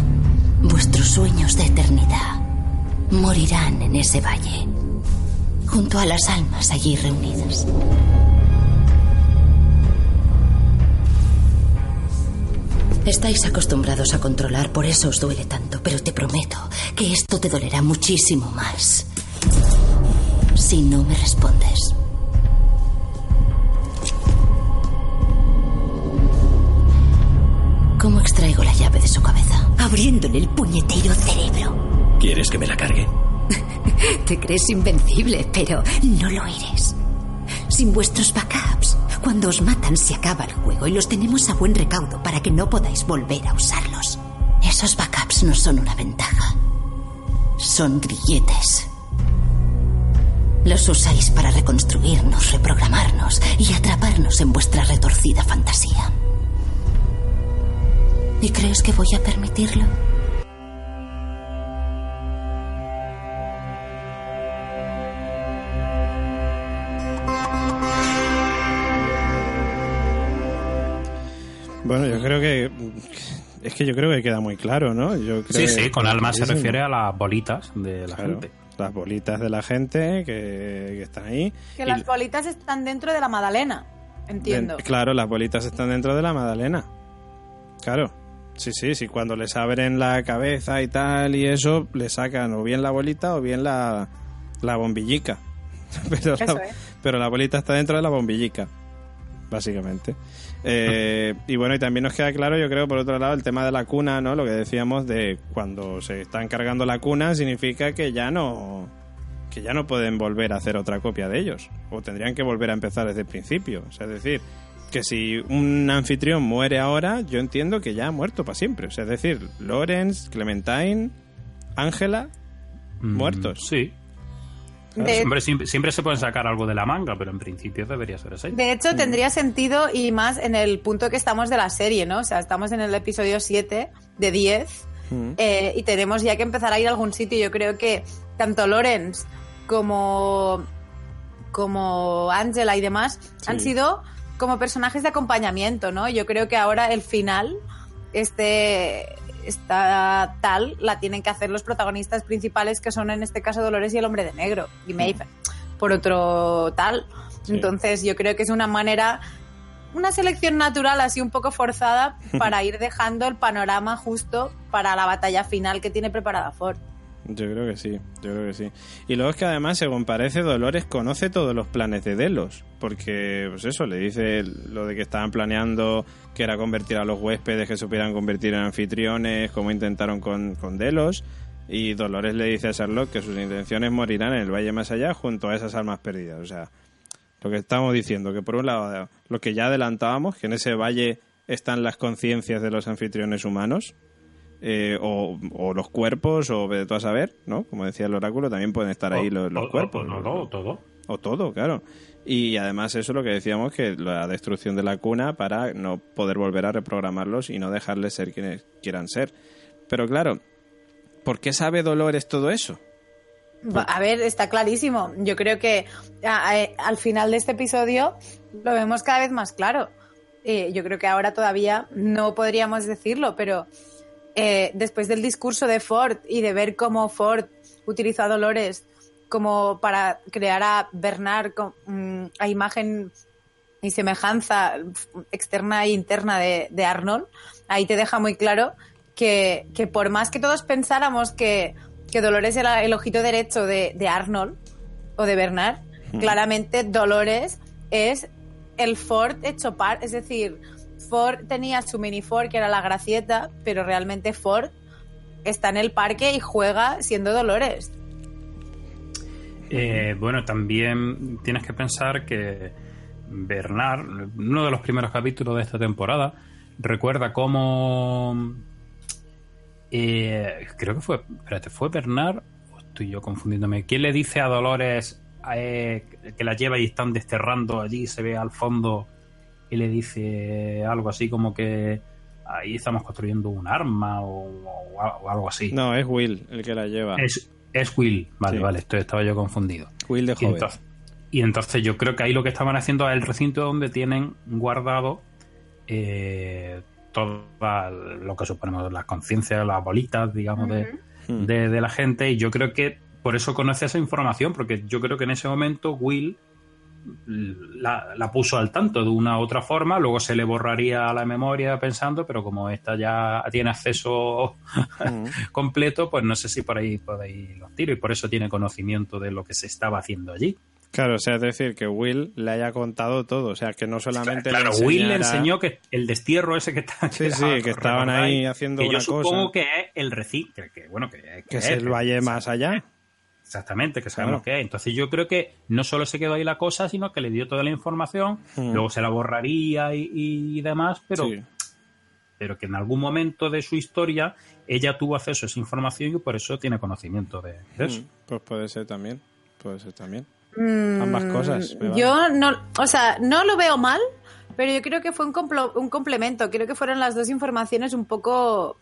Vuestros sueños de eternidad morirán en ese valle, junto a las almas allí reunidas. Estáis acostumbrados a controlar, por eso os duele tanto, pero te prometo que esto te dolerá muchísimo más si no me respondes. ¿Cómo extraigo la llave de su cabeza? Abriéndole el puñetero cerebro. ¿Quieres que me la cargue? [laughs] Te crees invencible, pero no lo eres. Sin vuestros backups, cuando os matan se acaba el juego y los tenemos a buen recaudo para que no podáis volver a usarlos. Esos backups no son una ventaja. Son grilletes. Los usáis para reconstruirnos, reprogramarnos y atraparnos en vuestra retorcida fantasía. ¿Y crees que voy a permitirlo? Bueno, yo creo que. Es que yo creo que queda muy claro, ¿no? Yo creo Sí, que- sí, con alma se refiere a las bolitas de la Claro, gente. Las bolitas de la gente que, que están ahí. Que Y- las bolitas están dentro de la Madalena. Entiendo. de- claro, las bolitas están dentro de la Madalena. Claro. Sí, sí, sí. Cuando les abren la cabeza y tal y eso, le sacan o bien la bolita o bien la, la bombillica. [laughs] Pero, Eso la, es. pero la bolita está dentro de la bombillica, básicamente. Eh, y bueno, y también nos queda claro, yo creo, por otro lado, el tema de la cuna, ¿no? Lo que decíamos de cuando se están cargando la cuna significa que ya no que ya no pueden volver a hacer otra copia de ellos o tendrían que volver a empezar desde el principio. O sea, es decir, que si un anfitrión muere ahora, yo entiendo que ya ha muerto para siempre. O sea, es decir, Lawrence, Clementine, Ángela, Mm, muertos. Sí. De- Hombre, siempre, siempre se pueden sacar algo de la manga, pero en principio debería ser así. De hecho, tendría sentido y más en el punto que estamos de la serie, ¿no? O sea, estamos en el episodio 7 de 10 Mm. eh, y tenemos ya que empezar a ir a algún sitio. Yo creo que tanto Lorenz como, como Angela y demás han sido como personajes de acompañamiento, ¿no? Yo creo que ahora el final, este, esta tal, la tienen que hacer los protagonistas principales, que son en este caso Dolores y el hombre de negro, y Maeve, por otro tal. Sí. Entonces yo creo que es una manera, una selección natural así un poco forzada [laughs] para ir dejando el panorama justo para la batalla final que tiene preparada Ford. Yo creo que sí, yo creo que sí. Y luego es que además, según parece, Dolores conoce todos los planes de Delos, porque, pues eso, le dice lo de que estaban planeando que era convertir a los huéspedes que supieran convertir en anfitriones, como intentaron con, con Delos, y Dolores le dice a Sherlock que sus intenciones morirán en el Valle más allá junto a esas almas perdidas. O sea, lo que estamos diciendo, que por un lado, lo que ya adelantábamos, que en ese valle están las conciencias de los anfitriones humanos, eh, o, o los cuerpos, o de todo a saber, ¿no? Como decía el oráculo, también pueden estar ahí los, los O- o- cuerpos. No, no, todo. O todo, claro. Y además eso lo que decíamos, que la destrucción de la cuna para no poder volver a reprogramarlos y no dejarles ser quienes quieran ser. Pero claro, ¿por qué sabe Dolores todo eso? A ver, está clarísimo. Yo creo que a- a- al final de este episodio lo vemos cada vez más claro. Eh, yo creo que ahora todavía no podríamos decirlo, pero eh, después del discurso de Ford y de ver cómo Ford utilizó a Dolores como para crear a Bernard mm, a imagen y semejanza externa e interna de, de Arnold, ahí te deja muy claro que, que por más que todos pensáramos que, que Dolores era el ojito derecho de, de Arnold o de Bernard, claramente Dolores es el Ford hecho par, es decir, Ford tenía su mini Ford que era la gracieta, pero realmente Ford está en el parque y juega siendo Dolores. Eh, bueno, también tienes que pensar que Bernard, uno de los primeros capítulos de esta temporada, recuerda cómo. Eh, creo que fue. Espérate, ¿fue Bernard? O estoy yo confundiéndome. ¿Quién le dice a Dolores eh, que la lleva y están desterrando allí? Se ve al fondo y le dice algo así como que ahí estamos construyendo un arma o, o algo así. No, es Will el que la lleva. Es, es Will, vale, Sí. vale, esto estaba yo confundido. Will de Y joven. entonces, y entonces yo creo que ahí lo que estaban haciendo es el recinto donde tienen guardado eh, toda lo que suponemos las conciencias, las bolitas, digamos, de, de, de la gente. Y yo creo que por eso conoce esa información, porque yo creo que en ese momento Will la, la puso al tanto de una u otra forma, luego se le borraría a la memoria pensando, pero como esta ya tiene acceso Mm. [laughs] completo, pues no sé si por ahí podéis los tiros y por eso tiene conocimiento de lo que se estaba haciendo allí. Claro, o sea, es decir, que Will le haya contado todo. O sea, que no solamente Claro, le Will le enseñó que el destierro ese que está Sí, sí, que estaban ahí haciendo que una yo supongo que es el recinto, que, que, bueno, que, Que es el valle más allá. Exactamente, que sabemos Claro. que es. Entonces yo creo que no solo se quedó ahí la cosa, sino que le dio toda la información, Mm. luego se la borraría y, y demás, pero, Sí. pero que en algún momento de su historia ella tuvo acceso a esa información y por eso tiene conocimiento de, de eso. Mm, Pues puede ser también. Puede ser también. Mm, Ambas cosas. Yo no, o sea, no lo veo mal, pero yo creo que fue un, complo- un complemento. Creo que fueron las dos informaciones un poco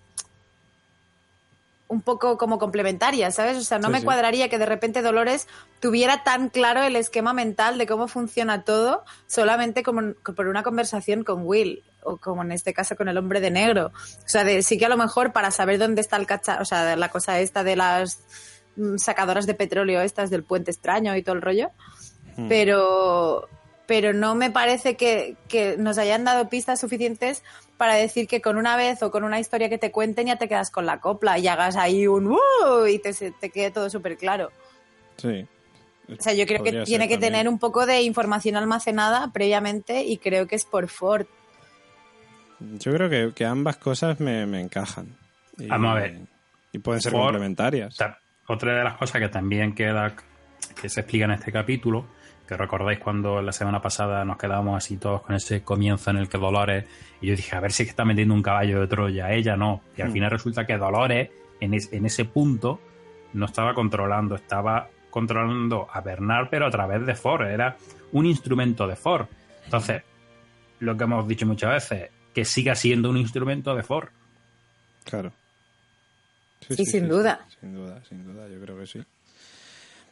un poco como complementarias, ¿sabes? O sea, no Sí, me sí. cuadraría que de repente Dolores tuviera tan claro el esquema mental de cómo funciona todo solamente como por una conversación con Will o como en este caso con el hombre de negro. O sea, de, sí que a lo mejor para saber dónde está el cacha, o sea, la cosa esta de las mm, sacadoras de petróleo estas del puente extraño y todo el rollo, Mm. pero pero no me parece que, que nos hayan dado pistas suficientes para decir que con una vez o con una historia que te cuenten ya te quedas con la copla y hagas ahí un ¡uh! y te, se- te quede todo súper claro. Sí. O sea, yo creo que tiene que también. tener un poco de información almacenada previamente y creo que es por Ford. Yo creo que, que ambas cosas me, me encajan. Y, Vamos a ver. Y pueden ser Ford- complementarias. Ta- Otra de las cosas que también queda, que se explica en este capítulo, que recordáis cuando la semana pasada nos quedábamos así todos con ese comienzo en el que Dolores, y yo dije, a ver si es que está metiendo un caballo de Troya, ella no. Y al Hmm. final resulta que Dolores, en, es- en ese punto, no estaba controlando, estaba controlando a Bernard, pero a través de Ford, era un instrumento de Ford. Entonces, lo que hemos dicho muchas veces, que siga siendo un instrumento de Ford. Claro. Sí, sin duda. Sin duda, sin duda, yo creo que sí.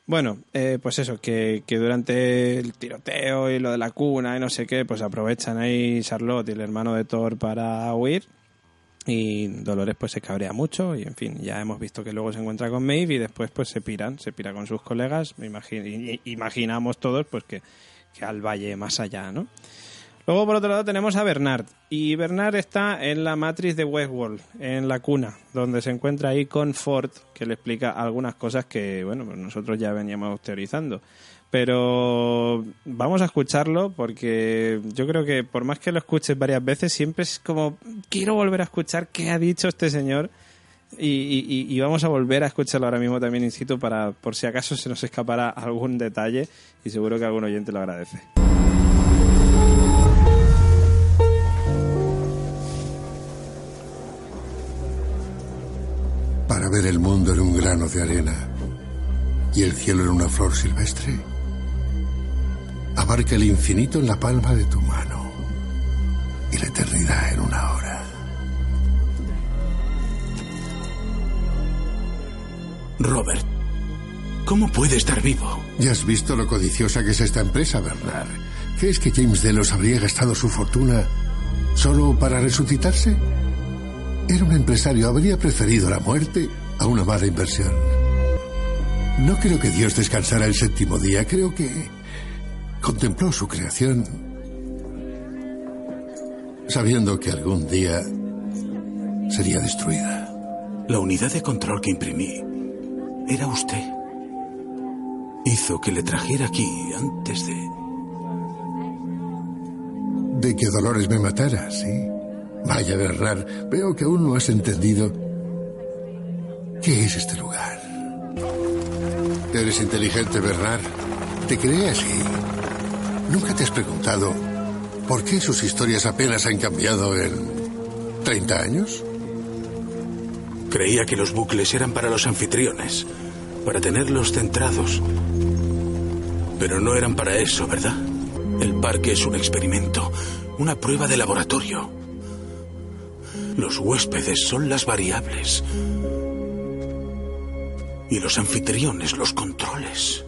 Bueno, eh, pues eso, que, que durante el tiroteo y lo de la cuna y no sé qué, pues aprovechan ahí Charlotte y el hermano de Thor para huir. Y Dolores pues se cabrea mucho y en fin, ya hemos visto que luego se encuentra con Maeve y después pues se piran, se pira con sus colegas, me imaginamos todos pues que, que al valle más allá, ¿no? Luego, por otro lado, tenemos a Bernard. Y Bernard está en la matriz de Westworld, en la cuna, donde se encuentra ahí con Ford, que le explica algunas cosas que, bueno, pues nosotros ya veníamos teorizando. Pero vamos a escucharlo porque yo creo que por más que lo escuches varias veces, siempre es como, quiero volver a escuchar qué ha dicho este señor. Y, y- vamos a volver a escucharlo ahora mismo también in situ para, por si acaso se nos escapará algún detalle y seguro que algún oyente lo agradece. Ver el mundo en un grano de arena y el cielo en una flor silvestre, abarca el infinito en la palma de tu mano y la eternidad en una hora. Robert, ¿cómo puede estar vivo? Ya has visto lo codiciosa que es esta empresa, Bernard. ¿Crees que James Delos habría gastado su fortuna solo para resucitarse? Era un empresario, habría preferido la muerte a una mala inversión. No creo que Dios descansara el séptimo día, creo que contempló su creación sabiendo que algún día sería destruida. La unidad de control que imprimí era usted. Hizo que le trajera aquí antes de... De que Dolores me matara, sí. Vaya, Bernard, veo que aún no has entendido qué es este lugar. Eres inteligente, Bernard. Te creé así. ¿Nunca te has preguntado por qué sus historias apenas han cambiado en 30 años? Creía que los bucles eran para los anfitriones, para tenerlos centrados. Pero no eran para eso, ¿verdad? El parque es un experimento, una prueba de laboratorio. Los huéspedes son las variables. Y los anfitriones los controles.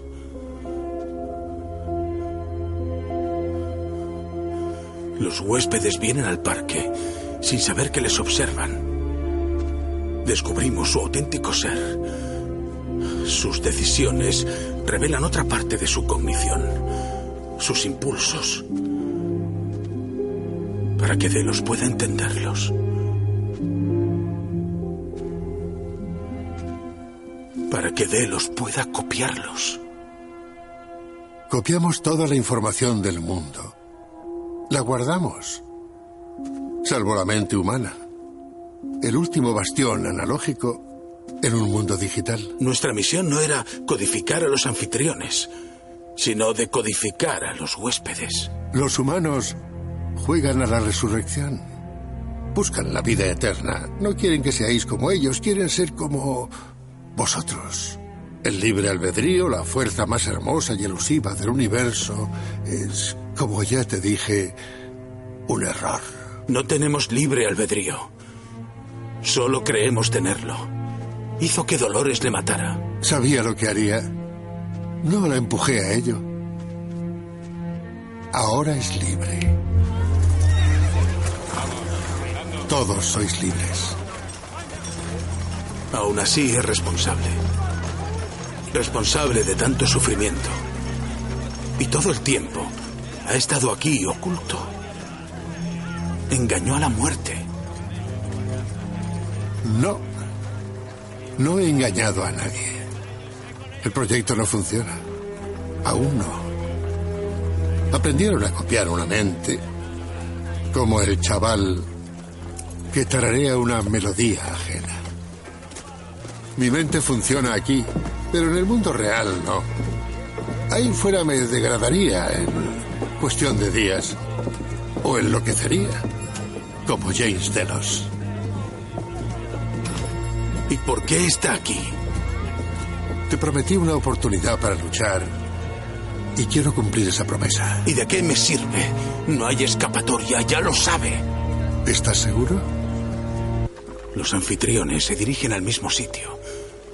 Los huéspedes vienen al parque sin saber que les observan. Descubrimos su auténtico ser. Sus decisiones revelan otra parte de su cognición, sus impulsos, para que Delos pueda entenderlos. Para que Delos pueda copiarlos. Copiamos toda la información del mundo. La guardamos. Salvo la mente humana. El último bastión analógico en un mundo digital. Nuestra misión no era codificar a los anfitriones, sino decodificar a los huéspedes. Los humanos juegan a la resurrección. Buscan la vida eterna. No quieren que seáis como ellos, quieren ser como vosotros. El libre albedrío, la fuerza más hermosa y elusiva del universo, es, como ya te dije, un error. No tenemos libre albedrío. Solo creemos tenerlo. Hizo que Dolores le matara. Sabía lo que haría. No la empujé a ello. Ahora es libre. Todos sois libres. Aún así es responsable. Responsable de tanto sufrimiento. Y todo el tiempo ha estado aquí oculto. Engañó a la muerte. No. No he engañado a nadie. El proyecto no funciona. Aún no. Aprendieron a copiar una mente como el chaval que tararea una melodía ajena. Mi mente funciona aquí, pero en el mundo real no. Ahí fuera me degradaría en cuestión de días. O enloquecería, como James Delos. ¿Y por qué está aquí? Te prometí una oportunidad para luchar y quiero cumplir esa promesa. ¿Y de qué me sirve? No hay escapatoria, ya lo sabe. ¿Estás seguro? Los anfitriones se dirigen al mismo sitio,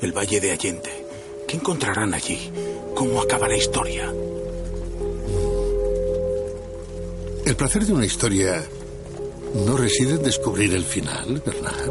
el Valle de Allende. ¿Qué encontrarán allí? ¿Cómo acaba la historia? El placer de una historia no reside en descubrir el final, Bernard.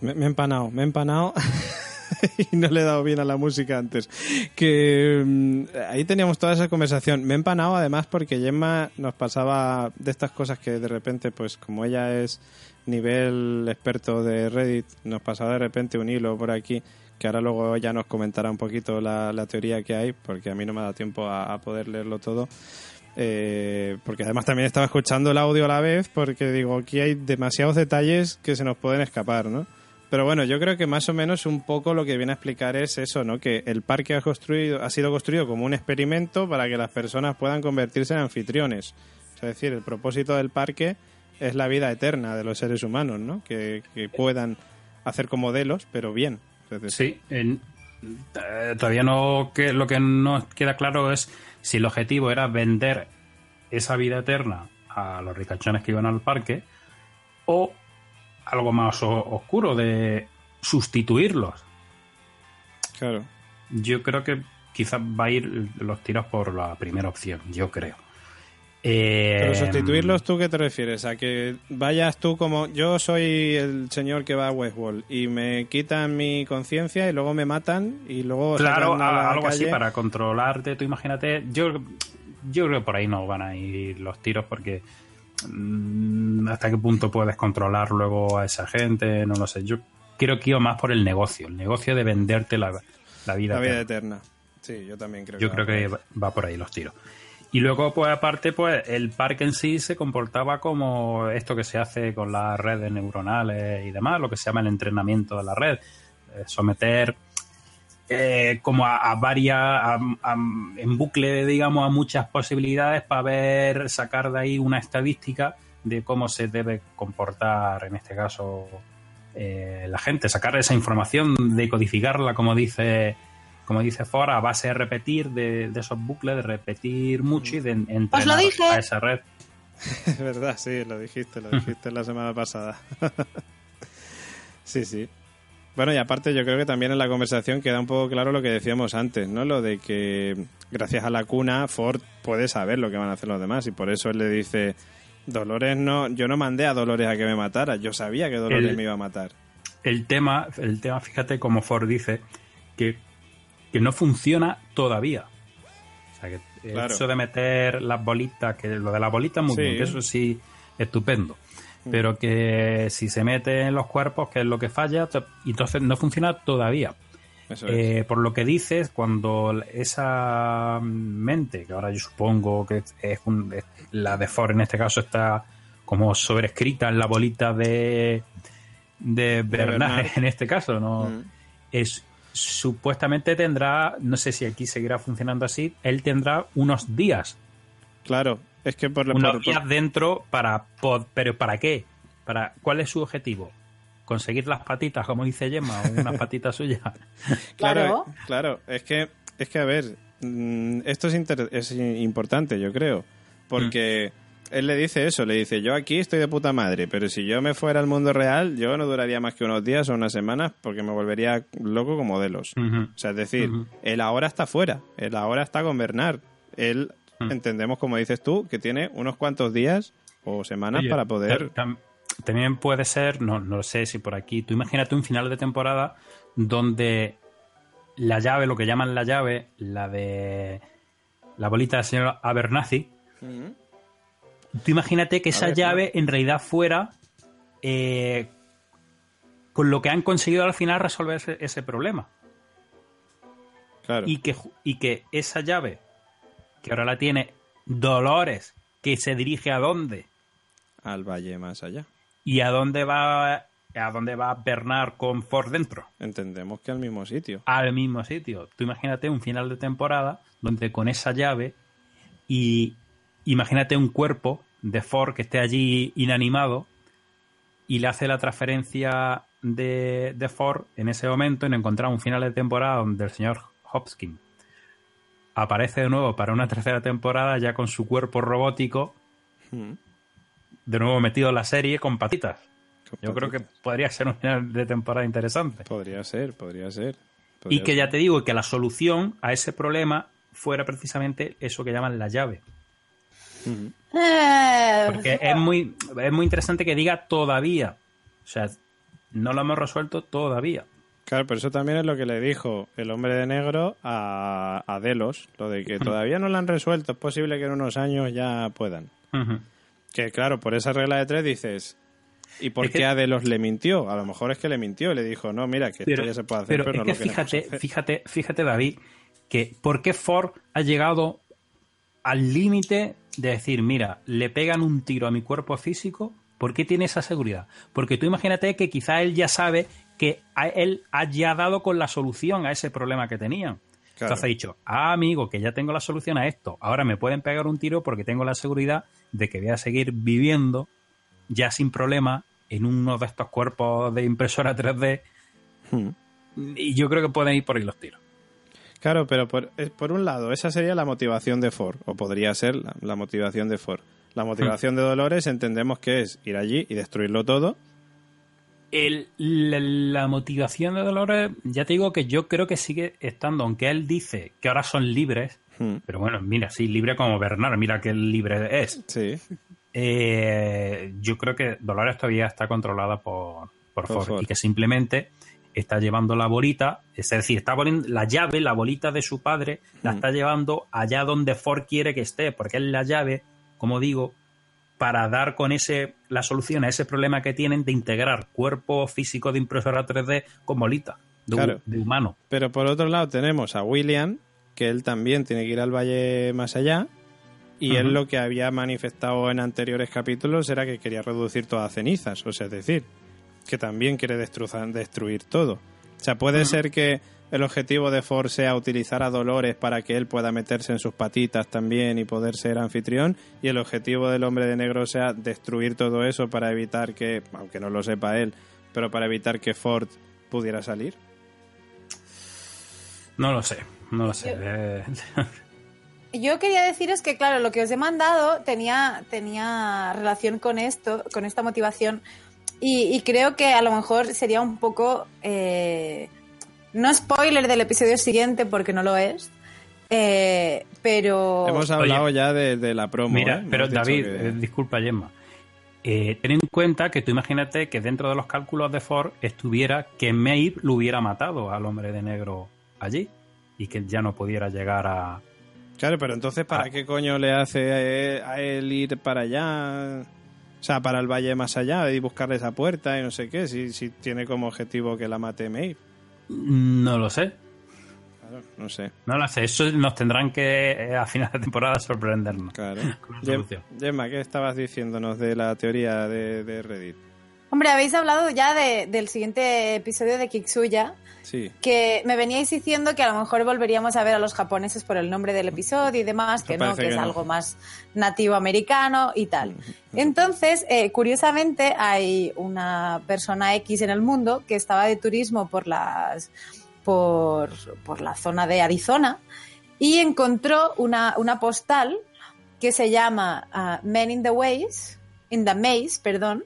Me, me he empanado, me he empanado. [laughs] [laughs] y no le he dado bien a la música antes. Que mm, ahí teníamos toda esa conversación. Me he empanado además porque Gemma nos pasaba de estas cosas que de repente, pues como ella es nivel experto de Reddit, nos pasaba de repente un hilo por aquí que ahora luego ella nos comentará un poquito la, la teoría que hay, porque a mí no me ha dado tiempo a, a poder leerlo todo. Eh, porque además también estaba escuchando el audio a la vez, porque digo, aquí hay demasiados detalles que se nos pueden escapar, ¿no? Pero bueno, yo creo que más o menos un poco lo que viene a explicar es eso, ¿no? Que el parque ha, construido, ha sido construido como un experimento para que las personas puedan convertirse en anfitriones. Es decir, el propósito del parque es la vida eterna de los seres humanos, ¿no? Que, que puedan hacer como modelos, pero bien. Sí, eh, todavía no que lo que no queda claro es si el objetivo era vender esa vida eterna a los ricachones que iban al parque o algo más o- oscuro de sustituirlos. Claro. Yo creo que quizás va a ir los tiros por la primera opción, yo creo. Eh, Pero sustituirlos, ¿tú qué te refieres? ¿A que vayas tú como yo soy el señor que va a Westworld y me quitan mi conciencia y luego me matan y luego Claro, a la algo así para controlarte. Tú imagínate, yo, yo creo que por ahí no van a ir los tiros porque hasta qué punto puedes controlar luego a esa gente, no lo sé. Yo creo que iba más por el negocio, el negocio de venderte la, la vida. La vida eterna. eterna. Sí, yo también creo Yo que creo va por ahí. que va- va por ahí los tiros. Y luego, pues aparte, pues el parque en sí se comportaba como esto que se hace con las redes neuronales y demás, lo que se llama el entrenamiento de la red. Eh, someter eh, como a, varias, en bucle, digamos, a muchas posibilidades para ver, sacar de ahí una estadística de cómo se debe comportar, en este caso, eh, la gente, sacar esa información, decodificarla, como dice como dice Ford, a base de repetir de, esos bucles, de repetir mucho y de entrenar a esa red. [laughs] Es verdad, sí, lo dijiste, lo dijiste la semana pasada. [laughs] sí, sí. Bueno, y aparte yo creo que también en la conversación queda un poco claro lo que decíamos antes, ¿no? Lo de que gracias a la cuna Ford puede saber lo que van a hacer los demás y por eso él le dice, Dolores no, yo no mandé a Dolores a que me matara, yo sabía que Dolores me iba a matar. El tema, el tema, fíjate como Ford dice, que que no funciona todavía. O sea, que eso de meter las bolitas, que lo de las bolitas muy bien, que eso sí, estupendo. Mm. Pero que si se mete en los cuerpos, que es lo que falla, entonces no funciona todavía. Eh, por lo que dices, cuando esa mente, que ahora yo supongo que es, la de Ford en este caso está como sobrescrita en la bolita de, de Bernard, en este caso, ¿no? Mm. Es supuestamente tendrá, no sé si aquí seguirá funcionando así, él tendrá unos días. Claro, es que por unos días dentro para, pero ¿para qué? Para ¿cuál es su objetivo? Conseguir las patitas, como dice Gemma, o unas [laughs] patitas suyas. claro, claro, es que es que a ver, mm, esto es, es importante, yo creo, porque mm él le dice eso, le dice, yo aquí estoy de puta madre, pero si yo me fuera al mundo real, yo no duraría más que unos días o unas semanas porque me volvería loco como modelos. O sea, es decir, él ahora está fuera, él ahora está con Bernard. Él, entendemos, como dices tú, que tiene unos cuantos días o semanas para poder... También puede ser, no, no sé si por aquí, tú imagínate un final de temporada donde la llave, lo que llaman la llave, la de la bolita del señor Abernathy, Tú imagínate que esa llave en realidad fuera eh, con lo que han conseguido al final resolver ese, problema. Y, que, y que esa llave, que ahora la tiene Dolores, que se dirige a dónde? Al valle más allá. ¿Y a dónde va a dónde va Bernard con Ford dentro? Entendemos que al mismo sitio. Al mismo sitio. Tú imagínate un final de temporada donde con esa llave y imagínate un cuerpo de Ford que esté allí inanimado y le hace la transferencia de, de Ford en ese momento y nos encontramos un final de temporada donde el señor Hopkins aparece de nuevo para una tercera temporada ya con su cuerpo robótico hmm. de nuevo metido en la serie con patitas. Yo creo que podría ser un final de temporada interesante. Podría ser, podría ser. y que ya te digo que la solución a ese problema fuera precisamente eso que llaman la llave. Eh, Porque es muy, es muy interesante que diga todavía. O sea, no lo hemos resuelto todavía. Claro, pero eso también es lo que le dijo el hombre de negro a, a Delos, lo de que [clears throat] todavía no lo han resuelto, es posible que en unos años ya puedan. Que claro, por esa regla de tres dices, ¿y por qué a Delos le mintió? A lo mejor es que le mintió, le dijo, no, mira, que esto ya se puede hacer, pero, no es que fíjate, fíjate, fíjate, David, que ¿por qué Ford ha llegado al límite de decir, mira, le pegan un tiro a mi cuerpo físico, ¿por qué tiene esa seguridad? Porque tú imagínate que quizá él ya sabe que él haya dado con la solución a ese problema que tenían. Entonces ha dicho, ah, amigo, que ya tengo la solución a esto. Ahora me pueden pegar un tiro porque tengo la seguridad de que voy a seguir viviendo ya sin problema en uno de estos cuerpos de impresora 3D. Hmm. Y yo creo que pueden ir por ahí los tiros. Claro, pero por, por, un lado, esa sería la motivación de Ford, o podría ser la, motivación de Ford. La motivación hmm. de Dolores entendemos que es ir allí y destruirlo todo. El, la, motivación de Dolores, ya te digo que yo creo que sigue estando, aunque él dice que ahora son libres, hmm. pero bueno, mira, sí, libre como Bernard, mira qué libre es. Sí. Eh, yo creo que Dolores todavía está controlada por, por, Ford, y que simplemente está llevando la bolita, es decir, está poniendo la llave, la bolita de su padre, la está llevando allá donde Ford quiere que esté, porque es la llave, como digo, para dar con ese la solución a ese problema que tienen de integrar cuerpo físico de impresora 3D con bolita de, de humano. Pero por otro lado tenemos a William, que él también tiene que ir al valle más allá Y él lo que había manifestado en anteriores capítulos era que quería reducir todas cenizas, o sea, es decir, que también quiere destruzar, destruir todo. O sea, puede ser que el objetivo de Ford sea utilizar a Dolores para que él pueda meterse en sus patitas también y poder ser anfitrión, y el objetivo del hombre de negro sea destruir todo eso para evitar que, aunque no lo sepa él, pero para evitar que Ford pudiera salir. No lo sé, no lo sé. Eh, [laughs] Yo quería deciros que, claro, lo que os he mandado tenía, tenía relación con esto, con esta motivación, y, y creo que a lo mejor sería un poco, eh, no spoiler del episodio siguiente, porque no lo es, eh, pero... Hemos hablado ya de, de la promo. Mira, ¿eh? pero David, que- eh, disculpa, Gemma. Eh, ten en cuenta que tú imagínate que dentro de los cálculos de Ford estuviera que Maeve lo hubiera matado al hombre de negro allí y que ya no pudiera llegar a. Claro, pero entonces, ¿para qué coño le hace a él ir para allá? O sea, para el valle más allá y buscarle esa puerta y no sé qué, si, si tiene como objetivo que la mate Maeve. No lo sé, Claro, no sé. no lo sé. Eso nos tendrán que eh, a final de temporada sorprendernos. Claro. [laughs] Gemma, ¿qué estabas diciéndonos de la teoría de, de Reddit? Hombre, habéis hablado ya de- del siguiente episodio de Kiksuya, Sí. que me veníais diciendo que a lo mejor volveríamos a ver a los japoneses por el nombre del episodio y demás, que no, que que es no. algo más nativo americano y tal. Entonces, eh, curiosamente, hay una persona X en el mundo que estaba de turismo por las por, por la zona de Arizona y encontró una, una postal que se llama ah, Men in the Ways, in the Maze, perdón,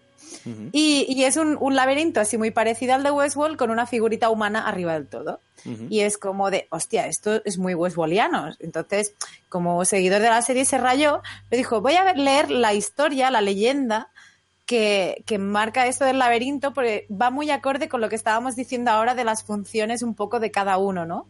Y, y es un, un laberinto así muy parecido al de Westworld con una figurita humana arriba del todo. Y es como de, hostia, esto es muy Westworldiano. Entonces, como seguidor de la serie se rayó, le dijo, voy a ver- leer la historia, la leyenda que, que marca esto del laberinto, porque va muy acorde con lo que estábamos diciendo ahora de las funciones un poco de cada uno, ¿no?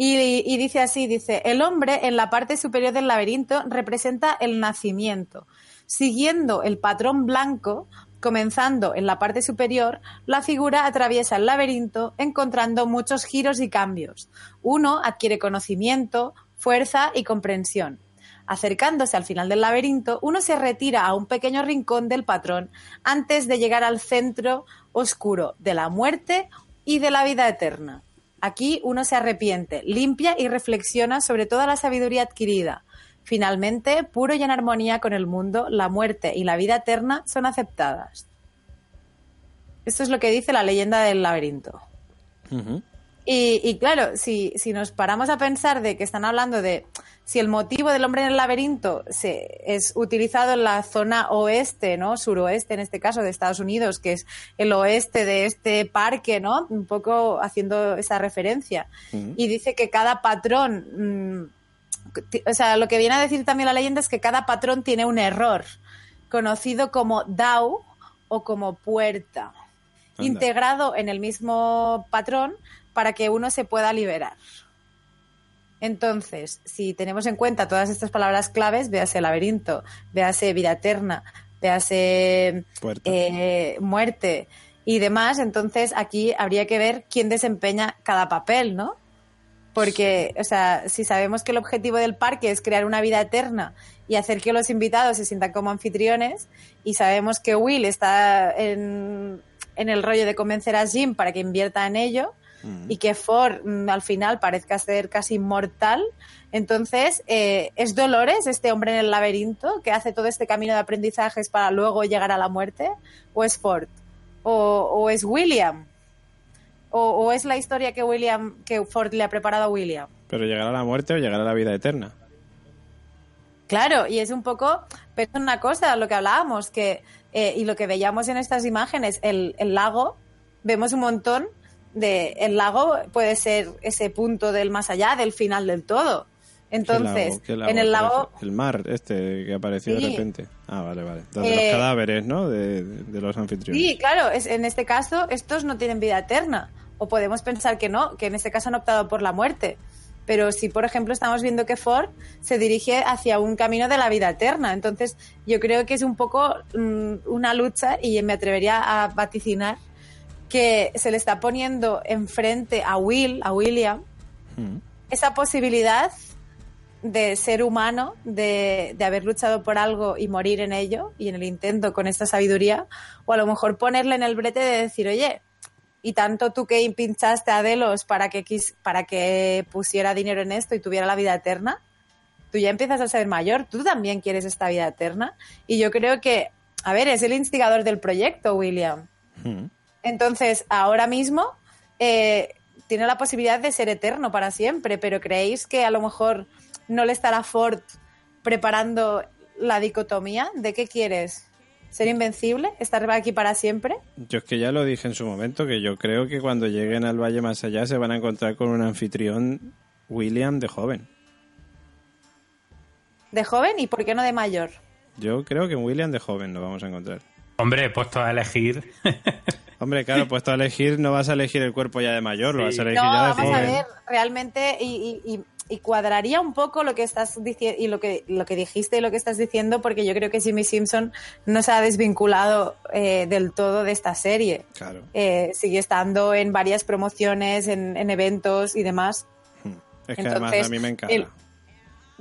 Y, y dice así, dice, el hombre en la parte superior del laberinto representa el nacimiento. Siguiendo el patrón blanco, comenzando en la parte superior, la figura atraviesa el laberinto encontrando muchos giros y cambios. Uno adquiere conocimiento, fuerza y comprensión. Acercándose al final del laberinto, uno se retira a un pequeño rincón del patrón antes de llegar al centro oscuro de la muerte y de la vida eterna. Aquí uno se arrepiente, limpia y reflexiona sobre toda la sabiduría adquirida. Finalmente, puro y en armonía con el mundo, la muerte y la vida eterna son aceptadas. Esto es lo que dice la leyenda del laberinto. Y, y claro, si, si nos paramos a pensar de que están hablando de si el motivo del hombre en el laberinto se, es utilizado en la zona oeste, ¿no? Suroeste, en este caso, de Estados Unidos, que es el oeste de este parque, ¿no? Un poco haciendo esa referencia. Y dice que cada patrón, mm, o sea, lo que viene a decir también la leyenda es que cada patrón tiene un error, conocido como DAO o como puerta, Anda. integrado en el mismo patrón para que uno se pueda liberar. Entonces, si tenemos en cuenta todas estas palabras claves, véase laberinto, véase vida eterna, véase eh, muerte y demás, entonces aquí habría que ver quién desempeña cada papel, ¿no? Porque, o sea, si sabemos que el objetivo del parque es crear una vida eterna y hacer que los invitados se sientan como anfitriones, y sabemos que Will está en, en el rollo de convencer a Jim para que invierta en ello, Ujú. y que Ford mm, al final parezca ser casi inmortal. Entonces, eh, ¿es Dolores, este hombre en el laberinto, que hace todo este camino de aprendizajes para luego llegar a la muerte? ¿O es Ford? ¿O, o es William? ¿O, o es la historia que William, que Ford le ha preparado a William? Pero llegará a la muerte o llegará a la vida eterna. Claro, y es un poco, pero es una cosa, lo que hablábamos, que eh, y lo que veíamos en estas imágenes, el, el lago, vemos un montón de, el lago puede ser ese punto del más allá, del final del todo. Entonces, ¿Qué lago? ¿Qué en el lago? lago, El mar, este que apareció de Sí. repente. Ah, vale, vale. Donde Eh, los cadáveres, ¿no? De, de los anfitriones. sí, claro, es, en este caso estos no tienen vida eterna, o podemos pensar que no, que en este caso han optado por la muerte. Pero si, por ejemplo, estamos viendo que Ford se dirige hacia un camino de la vida eterna, entonces yo creo que es un poco mm, una lucha y me atrevería a vaticinar que se le está poniendo enfrente a Will, a William, Mm. esa posibilidad de ser humano, de, de, haber luchado por algo y morir en ello y en el intento con esta sabiduría, o a lo mejor ponerle en el brete de decir, oye, y tanto tú que pinchaste a Delos para que, para que pusiera dinero en esto y tuviera la vida eterna, tú ya empiezas a ser mayor, tú también quieres esta vida eterna. Y yo creo que, a ver, es el instigador del proyecto, William. Hmm. Entonces, ahora mismo eh, tiene la posibilidad de ser eterno para siempre, pero ¿creéis que a lo mejor no le estará Ford preparando la dicotomía de qué quieres? ¿Ser invencible? ¿Estar aquí para siempre? Yo es que ya lo dije en su momento, que yo creo que cuando lleguen al Valle Más Allá se van a encontrar con un anfitrión William de joven. ¿De joven y por qué no de mayor? Yo creo que William de joven lo vamos a encontrar. Hombre, puesto a elegir. [laughs] Hombre, claro, puesto a elegir, no vas a elegir el cuerpo ya de mayor, lo vas a elegir ya de vamos a ver, realmente, y, cuadraría un poco lo que estás diciendo y lo que, lo que dijiste y lo que estás diciendo, porque yo creo que Jimmy Simpson no se ha desvinculado eh, del todo de esta serie. Claro. Eh, sigue estando en varias promociones, en, eventos y demás. Hmm. Es que además a mí me encanta.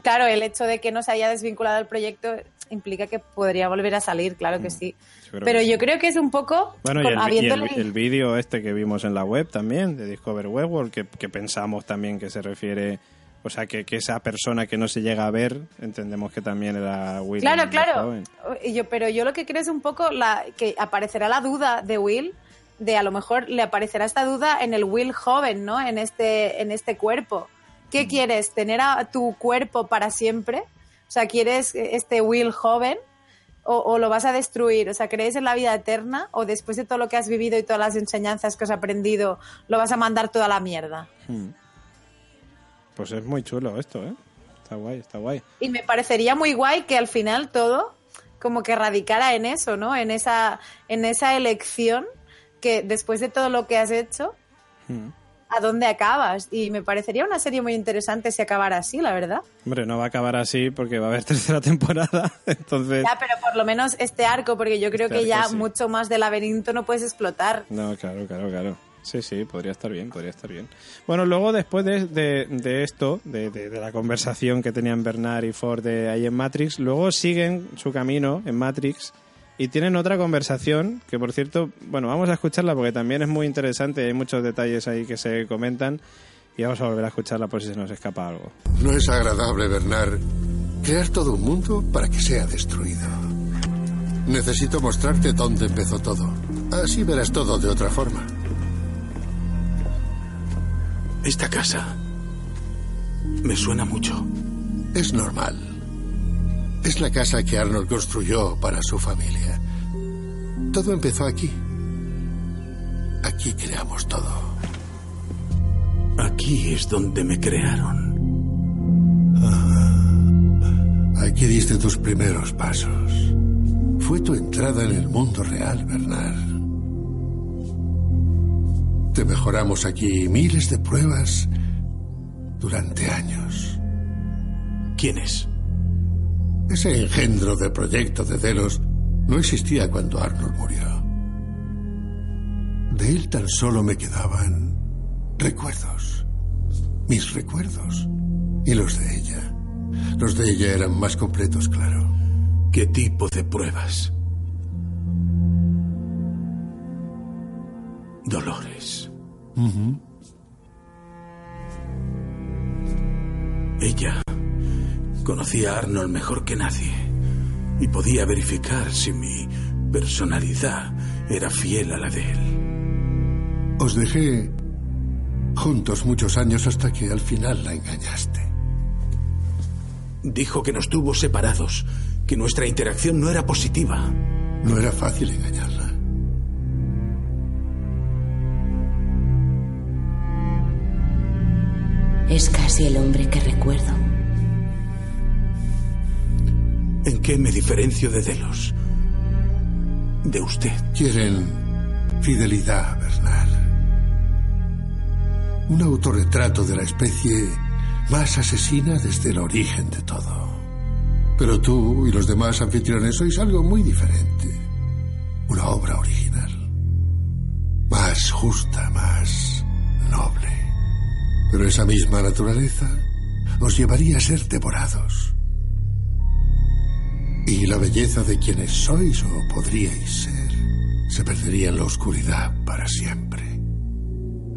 claro, el hecho de que no se haya desvinculado del proyecto implica que podría volver a salir, claro que mm, sí. Pero yo creo que es un poco... Bueno, y el, vídeo este que vimos en la web también, de Discover Web que, que pensamos también que se refiere... O sea, que, que, esa persona que no se llega a ver, entendemos que también era Will. Claro, claro. Yo, pero yo lo que creo es un poco la, que aparecerá la duda de Will, de a lo mejor le aparecerá esta duda en el Will joven, ¿no? En este, en este cuerpo. ¿Qué mm. quieres? ¿Tener a tu cuerpo para siempre? O sea, ¿quieres este Will joven o, lo vas a destruir? O sea, ¿crees en la vida eterna o después de todo lo que has vivido y todas las enseñanzas que has aprendido, lo vas a mandar toda la mierda? Hmm. Pues es muy chulo esto, ¿eh? Está guay, está guay. Y me parecería muy guay que al final todo como que radicara en eso, ¿no? En esa, en esa elección que después de todo lo que has hecho, hmm a dónde acabas. Y me parecería una serie muy interesante si acabara así, la verdad. Hombre, no va a acabar así porque va a haber [laughs] tercera temporada, entonces... Ya, pero por lo menos este arco, porque yo creo que ya mucho más del laberinto no puedes explotar. No, claro, claro, claro. Sí, sí, podría estar bien, podría estar bien. Bueno, luego después de, esto, de, la conversación que tenían Bernard y Ford ahí en Matrix, luego siguen su camino en Matrix y tienen otra conversación que, por cierto, bueno, vamos a escucharla porque también es muy interesante. Hay muchos detalles ahí que se comentan y vamos a volver a escucharla por si se nos escapa algo. No es agradable, Bernard, crear todo un mundo para que sea destruido. Necesito mostrarte dónde empezó todo. Así verás todo de otra forma. Esta casa me suena mucho. Es normal. Es la casa que Arnold construyó para su familia. Todo empezó aquí. Aquí creamos todo. Aquí es donde me crearon. Ah, aquí diste tus primeros pasos. Fue tu entrada en el mundo real, Bernard. Te mejoramos aquí miles de pruebas durante años. ¿Quién es? Ese engendro de proyecto de Delos no existía cuando Arnold murió. De él tan solo me quedaban recuerdos. Mis recuerdos. Y los de ella. Los de ella eran más completos, claro. ¿Qué tipo de pruebas? Dolores. Ella Conocía a Arnold mejor que nadie y podía verificar si mi personalidad era fiel a la de él. Os dejé juntos muchos años hasta que al final la engañaste. Dijo que nos tuvo separados, que nuestra interacción no era positiva. No era fácil engañarla. Es casi el hombre que recuerdo. ¿En qué me diferencio de Delos? De usted. Quieren fidelidad, Bernard. Un autorretrato de la especie más asesina desde el origen de todo. Pero tú y los demás anfitriones sois algo muy diferente. Una obra original. Más justa. Pero esa misma naturaleza os llevaría a ser devorados. Y la belleza de quienes sois o podríais ser se perdería en la oscuridad para siempre.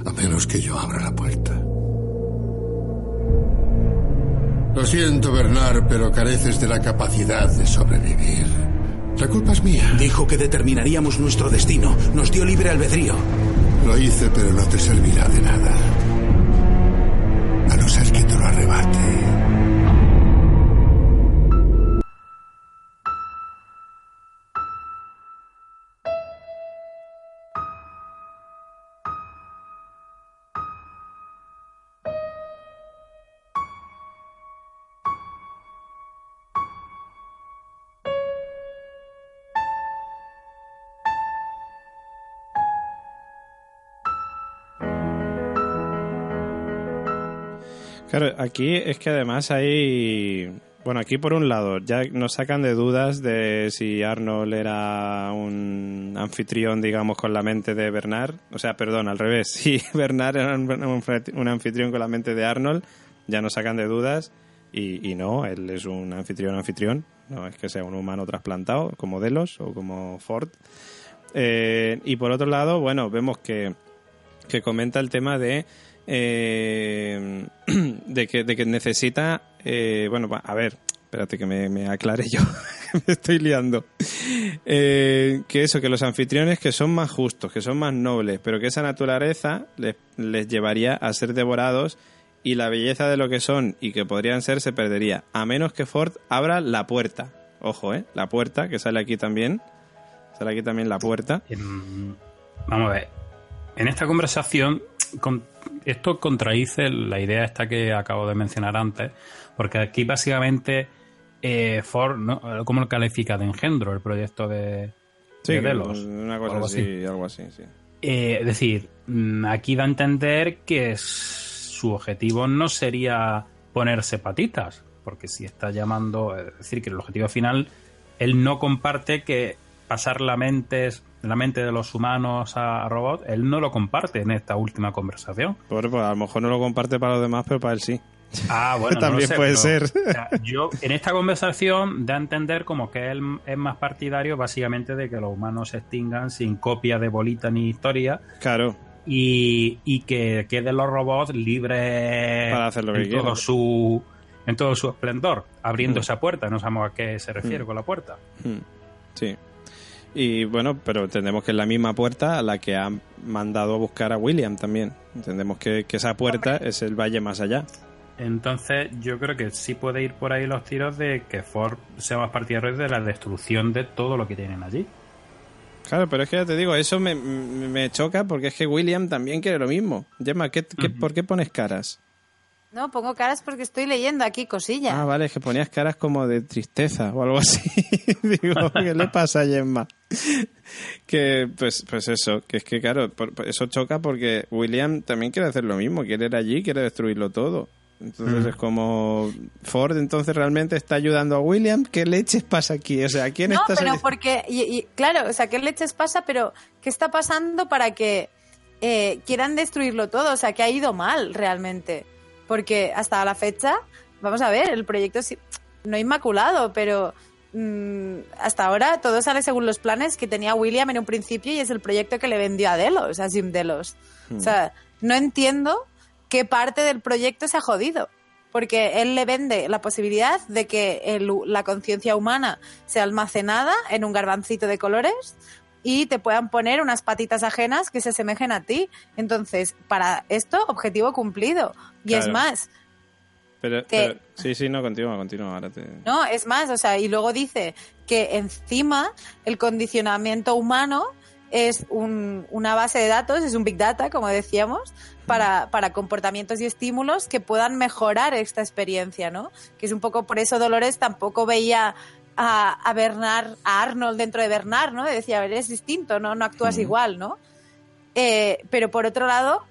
A menos que yo abra la puerta. Lo siento, Bernard, pero careces de la capacidad de sobrevivir. La culpa es mía. Dijo que determinaríamos nuestro destino. Nos dio libre albedrío. Lo hice, pero no te servirá de nada. Claro, aquí es que además hay... Bueno, aquí por un lado ya nos sacan de dudas de si Arnold era un anfitrión, digamos, con la mente de Bernard. O sea, perdón, al revés. [laughs] Si Bernard era un, anfitrión con la mente de Arnold, ya nos sacan de dudas. Y, y, no, él es un anfitrión anfitrión. No es que sea un humano trasplantado, como Delos o como Ford. Eh, y por otro lado, bueno, vemos que, que comenta el tema de eh, [clears throat] de, que, de que necesita, eh, bueno, a ver, espérate que me, aclare yo, [laughs] me estoy liando. Eh, que eso, que los anfitriones que son más justos, que son más nobles, pero que esa naturaleza les, les llevaría a ser devorados y la belleza de lo que son y que podrían ser se perdería, a menos que Ford abra la puerta. Ojo, ¿eh? La puerta, que sale aquí también. Sale aquí también la puerta. Vamos a ver. En esta conversación con, esto contradice la idea esta que acabo de mencionar antes, porque aquí básicamente eh, Ford, ¿no? ¿cómo lo califica? De engendro el proyecto de, sí, Delos. Una cosa algo así, algo así, sí. Eh, es decir, mm, aquí da a entender que su objetivo no sería ponerse patitas, porque si está llamando, es decir, que el objetivo final, él no comparte que pasar la mente la mente de los humanos a robots, él no lo comparte en esta última conversación. pues a lo mejor no lo comparte para los demás, pero para él sí. Ah, bueno, [laughs] también puede ser. yo en esta conversación da a entender como que él es más partidario básicamente de que los humanos se extingan sin copia de bolita ni historia. Claro. Y, y que queden los robots libres para hacer lo que en todo su en todo su esplendor, abriendo mm. esa puerta. No sabemos a qué se refiere mm. con la puerta. Mm. Sí. Y bueno, pero entendemos que es la misma puerta a la que ha mandado a buscar a William también. Entendemos que, esa puerta es el valle más allá. Entonces yo creo que sí puede ir por ahí los tiros de que Ford sea más partidario de la destrucción de todo lo que tienen allí. Claro, pero es que ya te digo, eso me, choca porque es que William también quiere lo mismo. Gemma, ¿qué, ¿por qué pones caras? No, pongo caras porque estoy leyendo aquí cosillas. Ah, vale, es que ponías caras como de tristeza o algo así. [laughs] Digo, ¿qué le pasa a Gemma? que, pues, pues eso, que es que claro, eso choca porque William también quiere hacer lo mismo, quiere ir allí, quiere destruirlo todo. Entonces mm. es como Ford entonces realmente está ayudando a William. ¿Qué leches pasa aquí? O sea, ¿quién no, está pero porque y, claro, o sea, ¿qué leches pasa? Pero ¿qué está pasando para que eh, quieran destruirlo todo? O sea, que ha ido mal realmente porque hasta la fecha, vamos a ver, el proyecto no inmaculado, pero mm, hasta ahora todo sale según los planes que tenía William en un principio y es el proyecto que le vendió a Delos, a Jim Delos. O sea, hmm. no entiendo qué parte del proyecto se ha jodido porque él le vende la posibilidad de que la conciencia humana sea almacenada en un garbancito de colores y te puedan poner unas patitas ajenas que se asemejen a ti. Entonces, para esto, objetivo cumplido. Y es más. Pero, sí, sí, no, continúa, continúa. Ahora te... No, es más, o sea, y luego dice que encima el condicionamiento humano es una base de datos, es un big data, como decíamos, para, para, comportamientos y estímulos que puedan mejorar esta experiencia, ¿no? Que es un poco por eso Dolores tampoco veía a, a Bernard, a Arnold dentro de Bernard, ¿no? decía, a ver, es distinto, ¿no? No actúas igual, ¿no? Eh, pero por otro lado,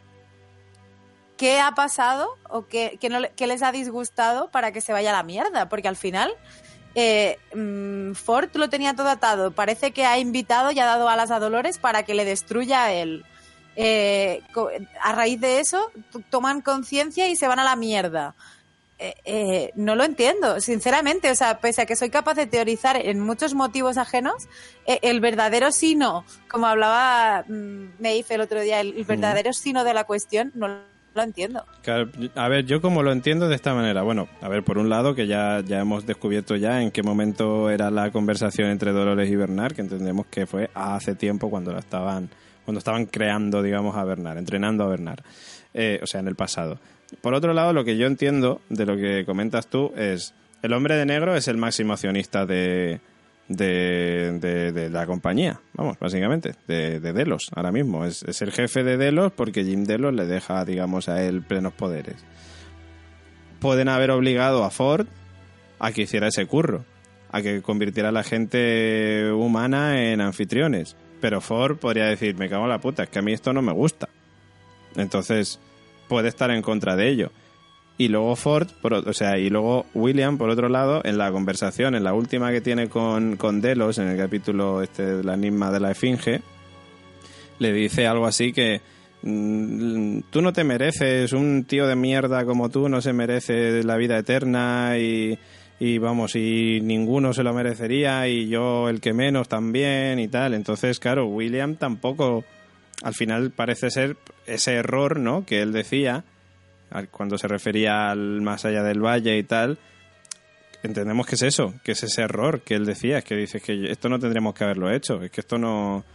¿qué ha pasado o qué, qué, les ha disgustado para que se vaya a la mierda? Porque al final eh, mm, Ford lo tenía todo atado. Parece que ha invitado y ha dado alas a Dolores para que le destruya a él. Eh, a raíz de eso, toman conciencia y se van a la mierda. Eh, eh, no lo entiendo, sinceramente. O sea, pese a que soy capaz de teorizar en muchos motivos ajenos, eh, el verdadero sino, como hablaba mm, Meif el otro día, el, verdadero sino de la cuestión no lo entiendo. a ver, yo como lo entiendo de esta manera. Bueno, a ver, por un lado, que ya, ya hemos descubierto ya en qué momento era la conversación entre Dolores y Bernard, que entendemos que fue hace tiempo cuando la estaban, cuando estaban creando, digamos, a Bernard, entrenando a Bernard. o sea, en el pasado. Por otro lado, lo que yo entiendo de lo que comentas tú es, el hombre de negro es el máximo accionista de, de, la compañía, vamos, básicamente, de, Delos ahora mismo. Es, es, el jefe de Delos porque Jim Delos le deja, digamos, a él plenos poderes. Pueden haber obligado a Ford a que hiciera ese curro, a que convirtiera a la gente humana en anfitriones. Pero Ford podría decir, me cago en la puta, es que a mí esto no me gusta. Entonces, puede estar en contra de ello. Y luego Ford, o sea, y luego William, por otro lado, en la conversación, en la última que tiene con, con Delos, en el capítulo este de la enigma de la Esfinge, le dice algo así que mm, tú no te mereces, un tío de mierda como tú no se merece la vida eterna y, y vamos, y ninguno se lo merecería y yo el que menos también y tal. Entonces, claro, William tampoco al final parece ser ese error, ¿no? Que él decía cuando se refería al más allá del valle y tal. Entendemos que es eso, que es ese error que él decía, es que dices que esto no tendríamos que haberlo hecho, es que esto no,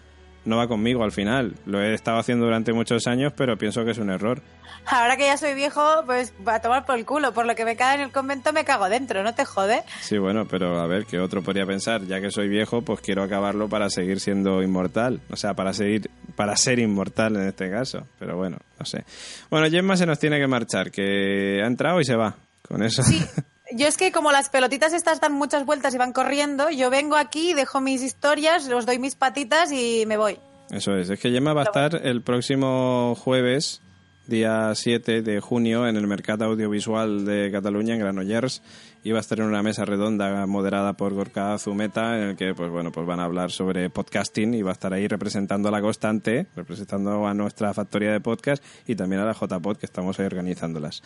no va conmigo al final. Lo he estado haciendo durante muchos años, pero pienso que es un error. Ahora que ya soy viejo, pues va a tomar por el culo. Por lo que me cae en el convento, me cago dentro, ¿no te jode? Sí, bueno, pero a ver, ¿qué otro podría pensar? Ya que soy viejo, pues quiero acabarlo para seguir siendo inmortal. O sea, para seguir, para ser inmortal en este caso. Pero bueno, no sé. Bueno, Gemma se nos tiene que marchar, que ha entrado y se va. Con eso. Sí. [laughs] Yo es que como las pelotitas estas dan muchas vueltas y van corriendo, yo vengo aquí, dejo mis historias, os doy mis patitas y me voy. Eso es, es que Gemma va a estar el próximo jueves, día 7 de junio, en el Mercado Audiovisual de Cataluña, en Granollers, iba a estar en una mesa redonda moderada por Gorka Zumeta, en el que pues bueno, pues van a hablar sobre podcasting y va a estar ahí representando a la constante, representando a nuestra factoría de podcast y también a la JPod que estamos ahí organizándolas.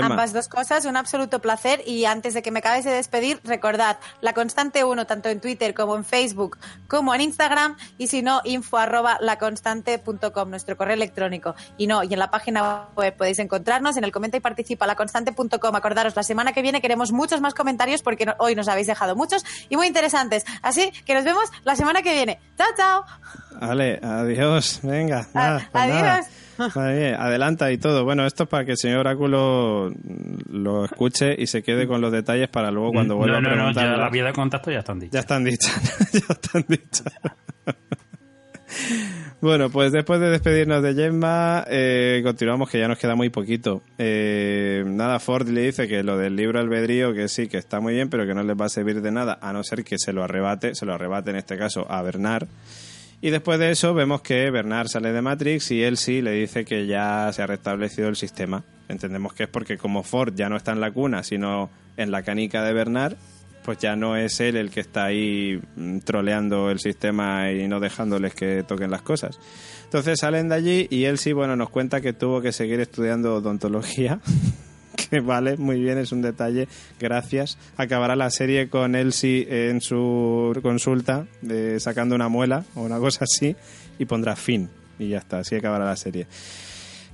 Ambas dos cosas, un absoluto placer y antes de que me acabes de despedir, recordad, la constante 1 tanto en Twitter como en Facebook como en Instagram y si no, info arroba laconstante.com, nuestro correo electrónico. Y no, y en la página web podéis encontrarnos, en el comenta y participa laconstante.com. Acordaros, la semana que viene queremos muchos más comentarios porque hoy nos habéis dejado muchos y muy interesantes. Así que nos vemos la semana que viene. Chao, chao. Vale, adiós. Venga, nada, pues adiós. adelanta y todo. Bueno, esto es para que el señor Oráculo lo escuche y se quede con los detalles para luego cuando vuelva a preguntar. No, la vía de contacto ya están dichas. Ya están dichas. [laughs] ya están dichas. Bueno, pues después de despedirnos de Gemma, eh, continuamos que ya nos queda muy poquito. Eh, nada, Ford le dice que lo del libro albedrío, que sí, que está muy bien, pero que no les va a servir de nada, a no ser que se lo arrebate, se lo arrebate en este caso a Bernard. Y después de eso vemos que Bernard sale de Matrix y él sí le dice que ya se ha restablecido el sistema. Entendemos que es porque como Ford ya no está en la cuna, sino en la canica de Bernard, pues ya no es él el que está ahí mm, troleando el sistema y no dejándoles que toquen las cosas. Entonces salen de allí y él sí, bueno, nos cuenta que tuvo que seguir estudiando odontología. [laughs] que vale, muy bien, es un detalle, gracias. Acabará la serie con Elsie en su consulta, sacando una muela o una cosa así, y pondrá fin. Y ya está, así acabará la serie.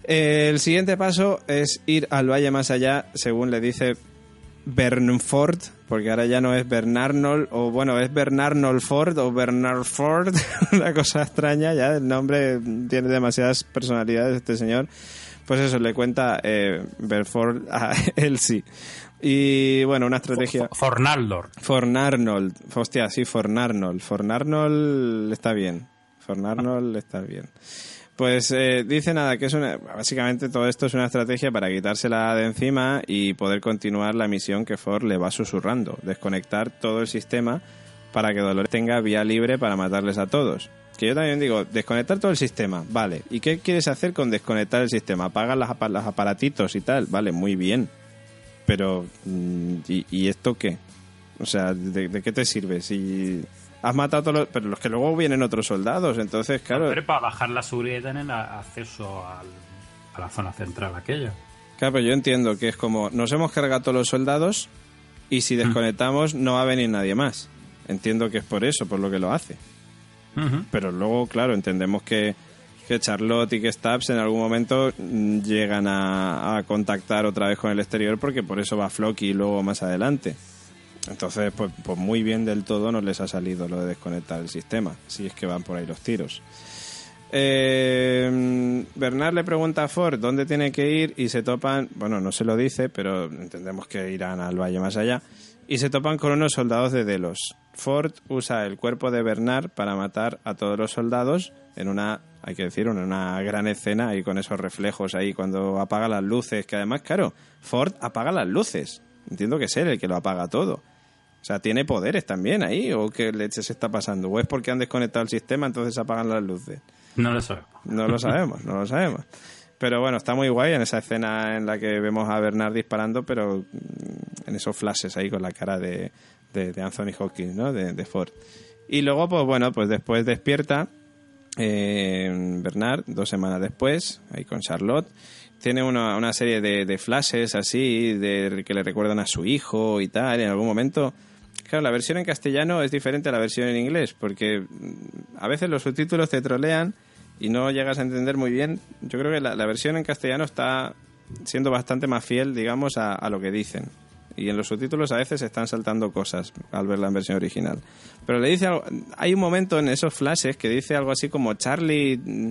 El siguiente paso es ir al valle más allá, según le dice Bernford, porque ahora ya no es Bernarnold, o bueno, es Bernarnold Ford o Bernard Ford, [laughs] una cosa extraña, ya el nombre tiene demasiadas personalidades este señor. Pues eso, le cuenta eh, Berford a [laughs] Elsie. Y bueno, una estrategia. Fornarnold. Fornarnold. Hostia, sí, Fornarnold. Fornarnold está bien. Fornarnold está bien. Pues eh, dice nada, que es una, básicamente todo esto es una estrategia para quitársela de encima y poder continuar la misión que Ford le va susurrando, desconectar todo el sistema para que Dolores tenga vía libre para matarles a todos. Que yo también digo, desconectar todo el sistema, vale. ¿Y qué quieres hacer con desconectar el sistema? Apagar los, aparatitos y tal, vale, muy bien. Pero, mm, ¿y, esto qué? O sea, ¿de, ¿de, qué te sirve? Si has matado a todos los, pero los que luego vienen otros soldados, entonces, claro. Pero para bajar la seguridad en el acceso a la zona central aquella. Claro, pero yo entiendo que es como, nos hemos cargado todos los soldados y si desconectamos no va a venir nadie más. Entiendo que es por eso, por lo que lo hace. Pero luego, claro, entendemos que, que Charlotte y que Stubbs en algún momento llegan a, a contactar otra vez con el exterior porque por eso va Flocky luego más adelante. Entonces, pues, pues muy bien del todo no les ha salido lo de desconectar el sistema, si es que van por ahí los tiros. Eh, Bernard le pregunta a Ford dónde tiene que ir y se topan, bueno, no se lo dice, pero entendemos que irán al valle más allá, y se topan con unos soldados de Delos. Ford usa el cuerpo de Bernard para matar a todos los soldados en una, hay que decir, en una gran escena y con esos reflejos ahí cuando apaga las luces, que además, claro, Ford apaga las luces. Entiendo que es él el que lo apaga todo. O sea, ¿tiene poderes también ahí? ¿O qué leche se está pasando? ¿O es porque han desconectado el sistema entonces apagan las luces? No lo sabemos. No lo sabemos, no lo sabemos. Pero bueno, está muy guay en esa escena en la que vemos a Bernard disparando, pero mm, en esos flashes ahí con la cara de, de, de Anthony Hawkins, ¿no? De, de Ford. Y luego, pues bueno, pues después despierta eh, Bernard, dos semanas después, ahí con Charlotte. Tiene una, una serie de, de flashes así, de, que le recuerdan a su hijo y tal. En algún momento, claro, la versión en castellano es diferente a la versión en inglés, porque mm, a veces los subtítulos te trolean y no llegas a entender muy bien. Yo creo que la, versión en castellano está siendo bastante más fiel, digamos, a, lo que dicen. Y en los subtítulos a veces están saltando cosas al verla en versión original. Pero le dice algo, hay un momento en esos flashes que dice algo así como Charlie, mm,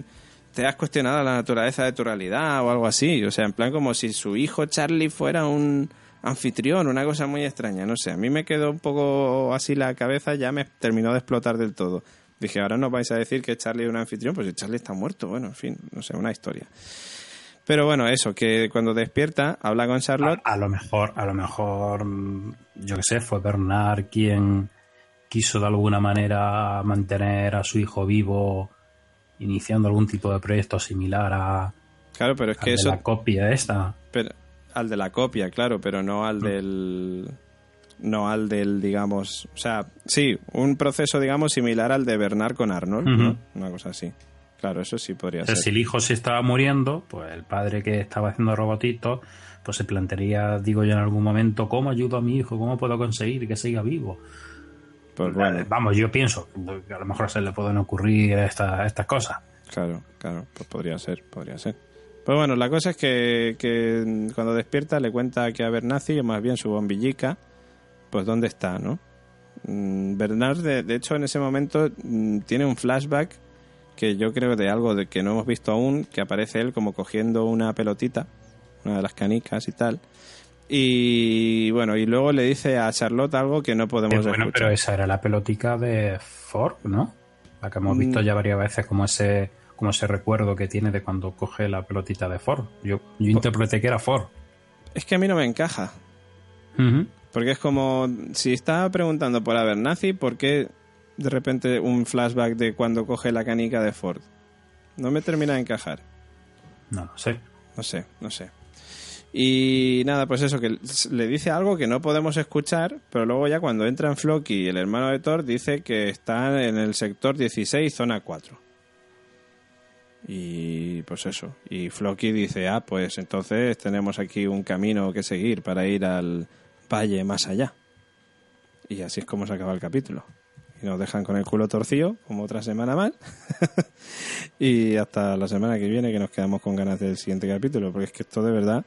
te has cuestionado la naturaleza de tu realidad o algo así. O sea, en plan como si su hijo Charlie fuera un anfitrión, una cosa muy extraña. No sé, a mí me quedó un poco así la cabeza, ya me terminó de explotar del todo. Dije, ahora no vais a decir que Charlie es un anfitrión, pues Charlie está muerto. Bueno, en fin, no sé, una historia. Pero bueno, eso, que cuando despierta, habla con Charlotte. A, a lo mejor, a lo mejor, mm, yo qué sé, fue Bernard quien quiso de alguna manera mantener a su hijo vivo, iniciando algún tipo de proyecto similar a, Claro, pero es que eso. la copia esta. Pero, al de la copia, claro, pero no al del. No al del, digamos. O sea, sí, un proceso, digamos, similar al de Bernard con Arnold, ¿no? Una cosa así. Claro, eso sí podría O sea, ser. si el hijo se estaba muriendo, pues el padre que estaba haciendo robotitos, pues se plantearía, digo yo en algún momento, ¿cómo ayudo a mi hijo? ¿Cómo puedo conseguir que siga vivo? Pues bueno, Vamos, yo pienso que a lo mejor se le pueden ocurrir esta- estas cosas. claro, claro, pues podría ser, podría ser. Pues bueno, la cosa es que, que cuando despierta le cuenta que a Bernazi, o más bien su bombillica, pues dónde está, ¿no? Mm, Bernard, de, de hecho, en ese momento mm, tiene un flashback que yo creo de algo de que no hemos visto aún, que aparece él como cogiendo una pelotita, una de las canicas y tal. Y bueno, y luego le dice a Charlotte algo que no podemos Eh, bueno, escuchar. pero esa era la pelotica de Ford, ¿no? La que hemos visto Mm. ya varias veces como ese como ese recuerdo que tiene de cuando coge la pelotita de Ford. Yo, yo interpreté que era Ford. Es que a mí no me encaja. Porque es como, si estaba preguntando por Abernathy, ¿por qué de repente un flashback de cuando coge la canica de Ford? No me termina de encajar. No lo sé. No sé, no sé. Y nada, pues eso, que le dice algo que no podemos escuchar, pero luego ya cuando entra en Floki, el hermano de Thor, dice que está en el sector 16, zona 4. Y pues eso. Y Floki dice, ah, pues entonces tenemos aquí un camino que seguir para ir al valle más allá. Y así es como se acaba el capítulo. Y nos dejan con el culo torcido, como otra semana más. [laughs] y hasta la semana que viene que nos quedamos con ganas del siguiente capítulo, porque es que esto de verdad,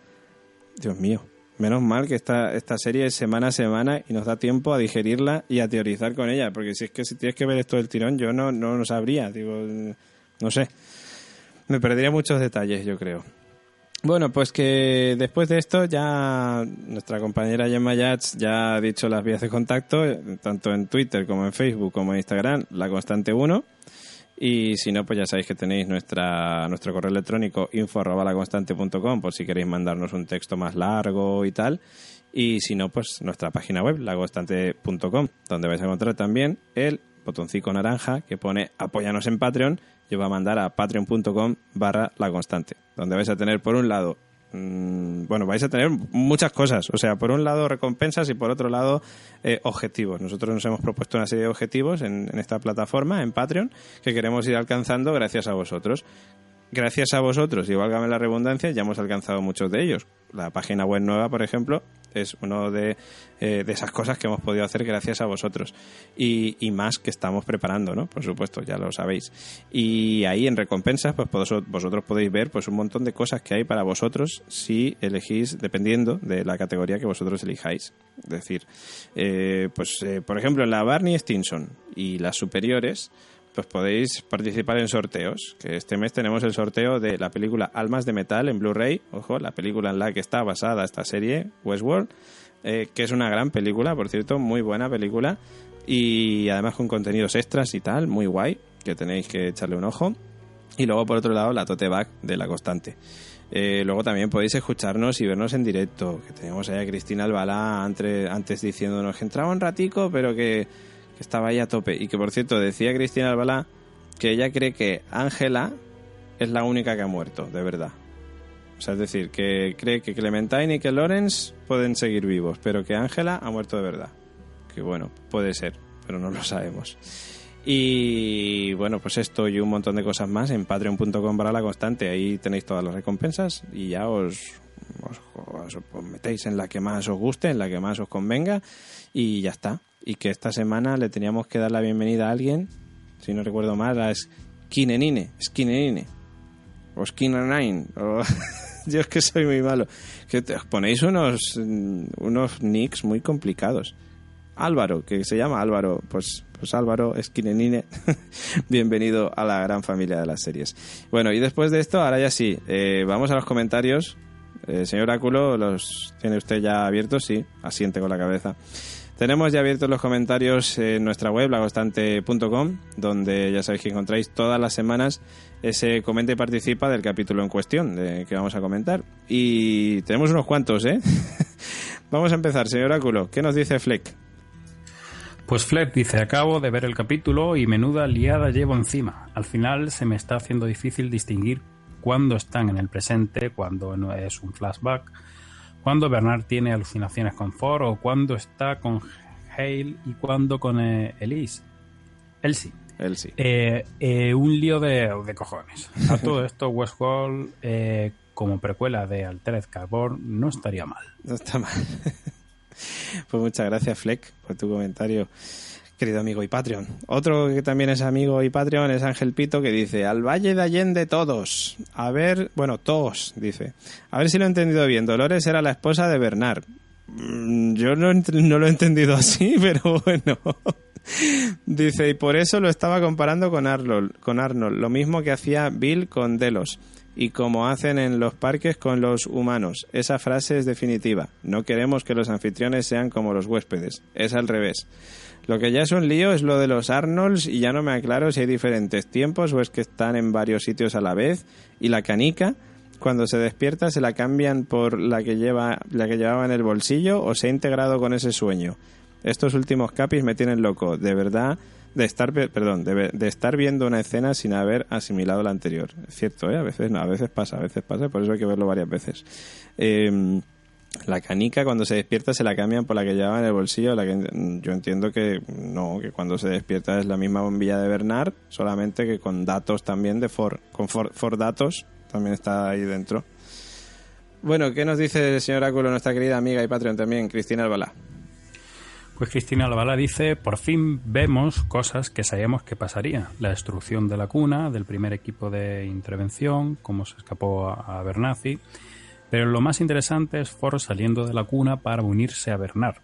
Dios mío, menos mal que esta, esta serie es semana a semana y nos da tiempo a digerirla y a teorizar con ella, porque si es que si tienes que ver esto del tirón, yo no, no lo sabría, digo, no sé, me perdería muchos detalles, yo creo. Bueno, pues que después de esto ya nuestra compañera Gemma Yats ya ha dicho las vías de contacto, eh, tanto en Twitter como en Facebook como en Instagram, la constante 1. Y si no, pues ya sabéis que tenéis nuestra, nuestro correo electrónico info arroba laconstante.com por si queréis mandarnos un texto más largo y tal. Y si no, pues nuestra página web, laconstante.com, donde vais a encontrar también el botoncito naranja que pone apóyanos en Patreon y os va a mandar a patreon.com barra la constante, donde vais a tener por un lado mm, bueno, vais a tener muchas cosas. O sea, por un lado recompensas y por otro lado eh, objetivos. Nosotros nos hemos propuesto una serie de objetivos en esta plataforma, en Patreon, que queremos ir alcanzando gracias a vosotros. Gracias a vosotros, y válgame la redundancia, ya hemos alcanzado muchos de ellos. La página web nueva, por ejemplo, es de, eh, de esas cosas que hemos podido hacer gracias a vosotros. Y, y, más que estamos preparando, ¿no? Por supuesto, ya lo sabéis. Y ahí en recompensas, pues vosotros podéis ver pues un montón de cosas que hay para vosotros si elegís, dependiendo de la categoría que vosotros elijáis. Es decir, eh, pues eh, por ejemplo, la Barney Stinson y las superiores, pues podéis participar en sorteos. Que este mes tenemos el sorteo de la película Almas de Metal en Blu-ray, ojo, la película en la que está basada esta serie, Westworld, eh, que es una gran película, por cierto, muy buena película, y además con contenidos extras y tal, muy guay, que tenéis que echarle un ojo. Y luego, por otro lado, la tote bag de La Constante. Eh, luego también podéis escucharnos y vernos en directo, que tenemos ahí a Cristina Albalá antes, antes diciéndonos que entraba un ratico, pero que que estaba ahí a tope. Y que por cierto, decía Cristina Albalá que ella cree que Ángela es la única que ha muerto, de verdad. O sea, es decir, que cree que Clementine y que Lawrence pueden seguir vivos, pero que Ángela ha muerto de verdad. Que bueno, puede ser, pero no lo sabemos. Y bueno, pues esto y un montón de cosas más en patreon.com para la constante. Ahí tenéis todas las recompensas y ya os, os, os, metéis en la que más os guste, en la que más os convenga y ya está y que esta semana le teníamos que dar la bienvenida a alguien, si no recuerdo mal, a Skinenine, Skinenine, o Skinenine, o... [laughs] yo es que soy muy malo, que os ponéis unos, unos nicks muy complicados. Álvaro, que se llama Álvaro, pues, pues Álvaro Skinenine, [laughs] bienvenido a la gran familia de las series. Bueno, y después de esto, ahora ya sí, eh, vamos a los comentarios. Eh, señor Áculo, ¿los tiene usted ya abiertos? Sí, asiente con la cabeza. Tenemos ya abiertos los comentarios en nuestra web, lagostante.com, donde ya sabéis que encontráis todas las semanas ese comenta y participa del capítulo en cuestión de que vamos a comentar. Y tenemos unos cuantos, ¿eh? [laughs] vamos a empezar, señor Áculo. ¿Qué nos dice Fleck? Pues Fleck dice, acabo de ver el capítulo y menuda liada llevo encima. Al final se me está haciendo difícil distinguir cuándo están en el presente, cuándo no es un flashback cuando Bernard tiene alucinaciones con Ford o cuando está con Hale y cuando con eh, Elise. Elsie. Elsie. Eh, eh, un lío de, de, cojones. A todo esto, Westworld, eh, como precuela de Altered Carbon, no estaría mal. No está mal. [laughs] pues muchas gracias, Fleck, por tu comentario querido amigo y Patreon. Otro que también es amigo y Patreon es Ángel Pito que dice, al Valle de Allende todos. A ver, bueno, todos, dice. A ver si lo he entendido bien. Dolores era la esposa de Bernard. Mm, yo no, no lo he entendido así, [laughs] pero bueno. dice, y por eso lo estaba comparando con Arnold, con Arnold, lo mismo que hacía Bill con Delos. Y como hacen en los parques con los humanos. Esa frase es definitiva. No queremos que los anfitriones sean como los huéspedes. Es al revés. Lo que ya es un lío es lo de los Arnolds y ya no me aclaro si hay diferentes tiempos o es que están en varios sitios a la vez. Y la canica, cuando se despierta, se la cambian por la que, lleva, la que llevaba en el bolsillo o se ha integrado con ese sueño. Estos últimos capis me tienen loco, de verdad, de estar, perdón, de, de estar viendo una escena sin haber asimilado la anterior. Es cierto, ¿eh? a veces no, a veces pasa, a veces pasa, por eso hay que verlo varias veces. Eh, la canica cuando se despierta se la cambian por la que lleva en el bolsillo. La que yo entiendo que no, que cuando se despierta es la misma bombilla de Bernard, solamente que con datos también de Ford. Con Ford, Datos también está ahí dentro. Bueno, ¿qué nos dice el señor Áculo, nuestra querida amiga y Patreon también, Cristina Albalá? Pues Cristina Albalá dice, por fin vemos cosas que sabíamos que pasaría. La destrucción de la cuna, del primer equipo de intervención, cómo se escapó a, a pero lo más interesante es Ford saliendo de la cuna para unirse a Bernard.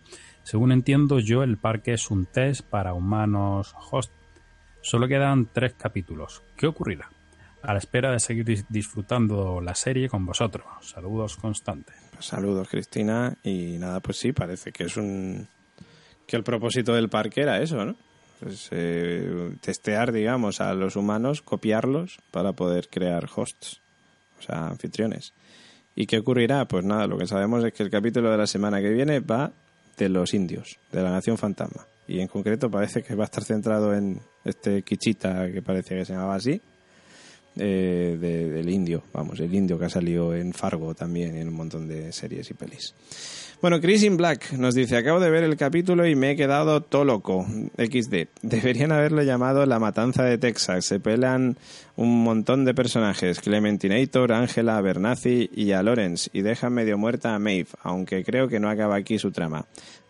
Según entiendo yo, el parque es un test para humanos host. Solo quedan tres capítulos. ¿Qué ocurrirá? A la espera de seguir disfrutando la serie con vosotros. Saludos constantes. Saludos, Cristina. Y nada, pues sí, parece que es un. que el propósito del parque era eso, ¿no? Pues, eh, testear, digamos, a los humanos, copiarlos para poder crear hosts, o sea, anfitriones. ¿Y qué ocurrirá? Pues nada, lo que sabemos es que el capítulo de la semana que viene va de los indios, de la nación fantasma. Y en concreto parece que va a estar centrado en este Kichita, que parecía que se llamaba así. eh, de- del indio, vamos, el indio que ha salido en Fargo también, y en un montón de series y pelis. Bueno, Chris in Black nos dice, acabo de ver el capítulo y me he quedado todo loco. XD. Deberían haberlo llamado La Matanza de Texas. Se pelan un montón de personajes. Clementinator, Angela, Bernazzi y a Lawrence. Y dejan medio muerta a Maeve, aunque creo que no acaba aquí su trama.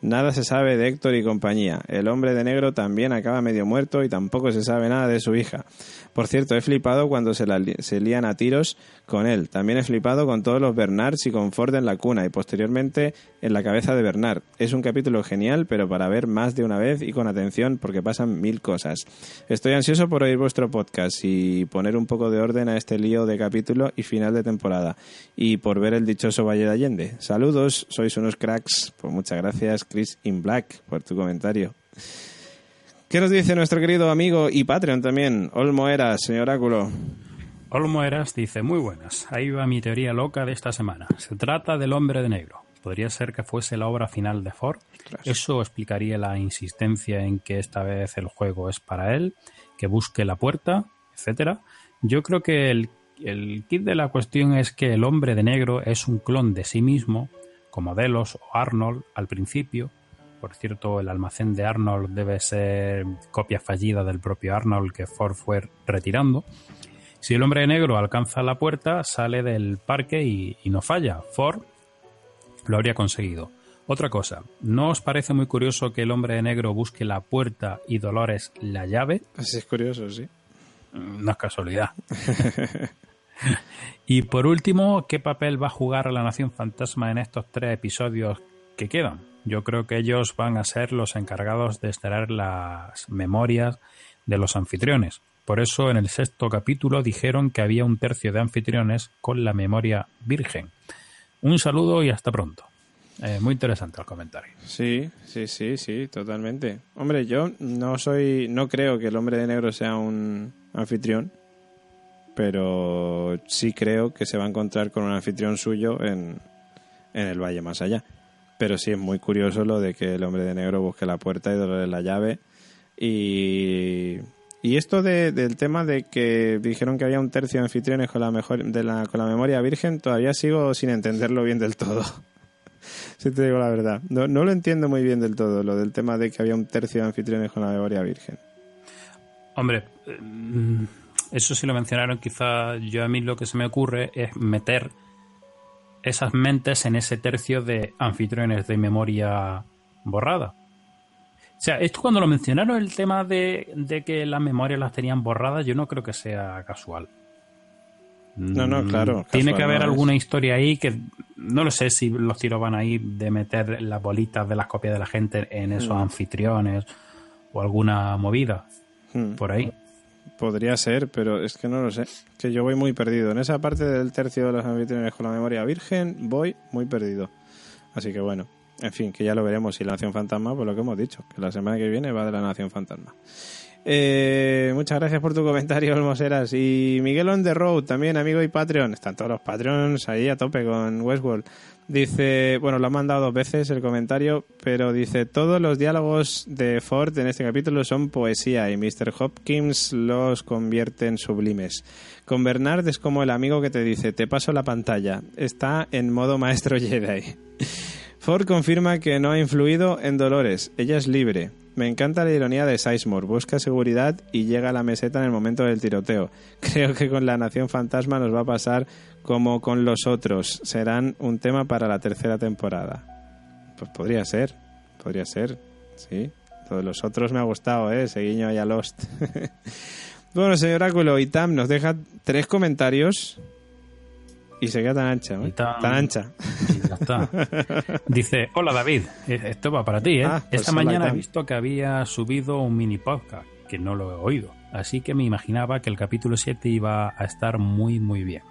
Nada se sabe de Héctor y compañía. El hombre de negro también acaba medio muerto y tampoco se sabe nada de su hija. Por cierto, he flipado cuando se, la se lían a tiros con él. También he flipado con todos los Bernards y con Ford en la cuna y posteriormente en la cabeza de Bernard. Es un capítulo genial, pero para ver más de una vez y con atención porque pasan mil cosas. Estoy ansioso por oír vuestro podcast y poner un poco de orden a este lío de capítulo y final de temporada y por ver el dichoso Valle de Allende. Saludos, sois unos cracks. Pues muchas gracias, Chris in Black, por tu comentario. ¿Qué nos dice nuestro querido amigo y Patreon también, Olmo Eras, señor Oráculo? Olmo Eras dice, muy buenas, ahí va mi teoría loca de esta semana. Se trata del hombre de negro. Podría ser que fuese la obra final de Ford. Eso explicaría la insistencia en que esta vez el juego es para él, que busque la puerta, etcétera. Yo creo que el, el kit de la cuestión es que el hombre de negro es un clon de sí mismo, como Delos o Arnold al principio. Por cierto, el almacén de Arnold debe ser copia fallida del propio Arnold que Ford fue retirando. Si el hombre de negro alcanza la puerta, sale del parque y, y no falla. Ford lo habría conseguido. Otra cosa, ¿no os parece muy curioso que el hombre de negro busque la puerta y Dolores la llave? Así es curioso, sí. Mm, No es casualidad. [laughs] [laughs] y por último, ¿qué papel va a jugar la Nación Fantasma en estos tres episodios que quedan? Yo creo que ellos van a ser los encargados de extraer las memorias de los anfitriones. Por eso en el sexto capítulo dijeron que había un tercio de anfitriones con la memoria virgen. Un saludo y hasta pronto. Eh, muy interesante el comentario. Sí, sí, sí, sí, totalmente. Hombre, yo no soy, no creo que el hombre de negro sea un anfitrión, pero sí creo que se va a encontrar con un anfitrión suyo en, en el valle más allá. Pero sí es muy curioso lo de que el hombre de negro busque la puerta y Dolores la llave. Y, y esto de- del tema de que dijeron que había un tercio de anfitriones con la, mejor, de la, con la memoria virgen, todavía sigo sin entenderlo bien del todo. [laughs] Si te digo la verdad. No, no lo entiendo muy bien del todo, lo del tema de que había un tercio de anfitriones con la memoria virgen. Hombre, eh, eso sí lo mencionaron, quizá yo a mí lo que se me ocurre es meter esas mentes en ese tercio de anfitriones de memoria borrada. O sea, esto cuando lo mencionaron el tema de, de que las memorias las tenían borradas, yo no creo que sea casual. No, no, Mm, claro, Tiene casual que haber no alguna historia ahí que no lo sé si los tiros van ahí de meter las bolitas de las copias de la gente en esos Mm. anfitriones o alguna movida Hmm. por ahí. Podría ser, pero es que no lo sé. Que yo voy muy perdido. En esa parte del tercio de los anfitriones con la memoria virgen, voy muy perdido. Así que bueno, en fin, que ya lo veremos. Y la Nación Fantasma, pues lo que hemos dicho, que la semana que viene va de la Nación Fantasma. Eh, muchas gracias por tu comentario, Olmoseras. Y Miguel on the road, también amigo y Patreon. Están todos los Patreons ahí a tope con Westworld. Dice, bueno, lo han mandado dos veces el comentario, pero dice, todos los diálogos de Ford en este capítulo son poesía y Mr. Hopkins los convierte en sublimes. Con Bernard es como el amigo que te dice, te paso la pantalla, está en modo maestro Jedi. [laughs] Ford confirma que no ha influido en Dolores, ella es libre. Me encanta la ironía de Sizemore, busca seguridad y llega a la meseta en el momento del tiroteo. [laughs] Creo que con la Nación Fantasma nos va a pasar como con los otros, serán un tema para la tercera temporada. Pues podría ser, podría ser, sí. Todos los otros me ha gustado, ¿eh? Ese guiño Lost. [laughs] bueno, señor Oráculo, Itam nos deja tres comentarios y se queda tan ancha, ¿eh? Itam. Tan ancha. Y ya está. [laughs] Dice, hola David, Eh, esto va para ti, ¿eh? Ah, pues Esta mañana he visto que había subido un mini podcast, que no lo he oído, así que me imaginaba que el capítulo 7 iba a estar muy muy bien.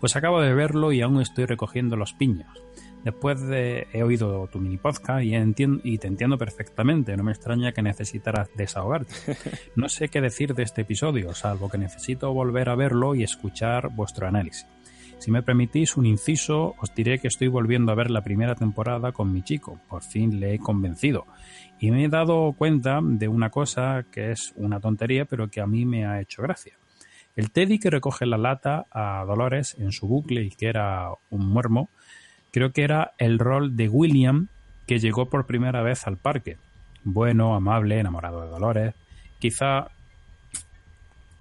Pues acabo de verlo y aún estoy recogiendo los piños. Después de he oído tu mini podcast y, entien- y te entiendo perfectamente, no me extraña que necesitaras desahogarte. [laughs] No sé qué decir de este episodio, salvo que necesito volver a verlo y escuchar vuestro análisis. Si me permitís un inciso, os diré que estoy volviendo a ver la primera temporada con mi chico. Por fin le he convencido. Y me he dado cuenta de una cosa que es una tontería, pero que a mí me ha hecho gracia. El Teddy que recoge la lata a Dolores en su bucle y que era un muermo, creo que era el rol de William que llegó por primera vez al parque. Bueno, amable, enamorado de Dolores. Quizá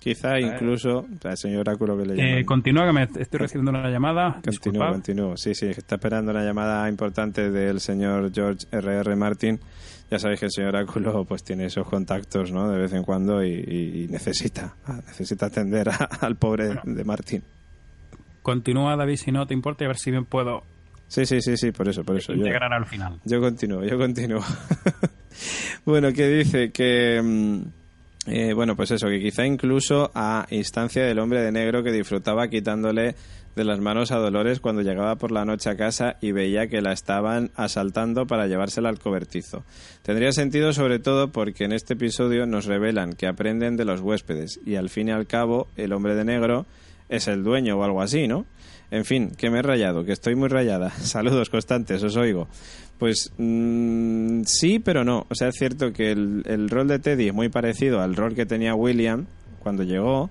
Quizá incluso el señor Oráculo que le eh, llaman. continúa, que me estoy recibiendo una llamada. Continúo, Disculpad. continúo. Sí, sí, está esperando una llamada importante del señor George R.R. Martin. Ya sabéis que el señor Oráculo pues tiene esos contactos, ¿no? De vez en cuando y, y- y necesita, ah, necesita atender a- [laughs] al pobre de Martin. Continúa, David, si no te importa, y a ver si bien puedo Sí, sí, sí, sí, por eso, por eso. Yo, integrar al final. yo continúo, yo continúo. [laughs] bueno, que dice que... mm, eh, bueno, pues eso, que quizá incluso a instancia del hombre de negro que disfrutaba quitándole de las manos a Dolores cuando llegaba por la noche a casa y veía que la estaban asaltando para llevársela al cobertizo. Tendría sentido sobre todo porque en este episodio nos revelan que aprenden de los huéspedes y al fin y al cabo el hombre de negro es el dueño o algo así, ¿no? En fin, que me he rayado, que estoy muy rayada. [laughs] Saludos constantes, os oigo. Pues mm, sí, pero no. O sea, es cierto que el, rol de Teddy es muy parecido al rol que tenía William cuando llegó,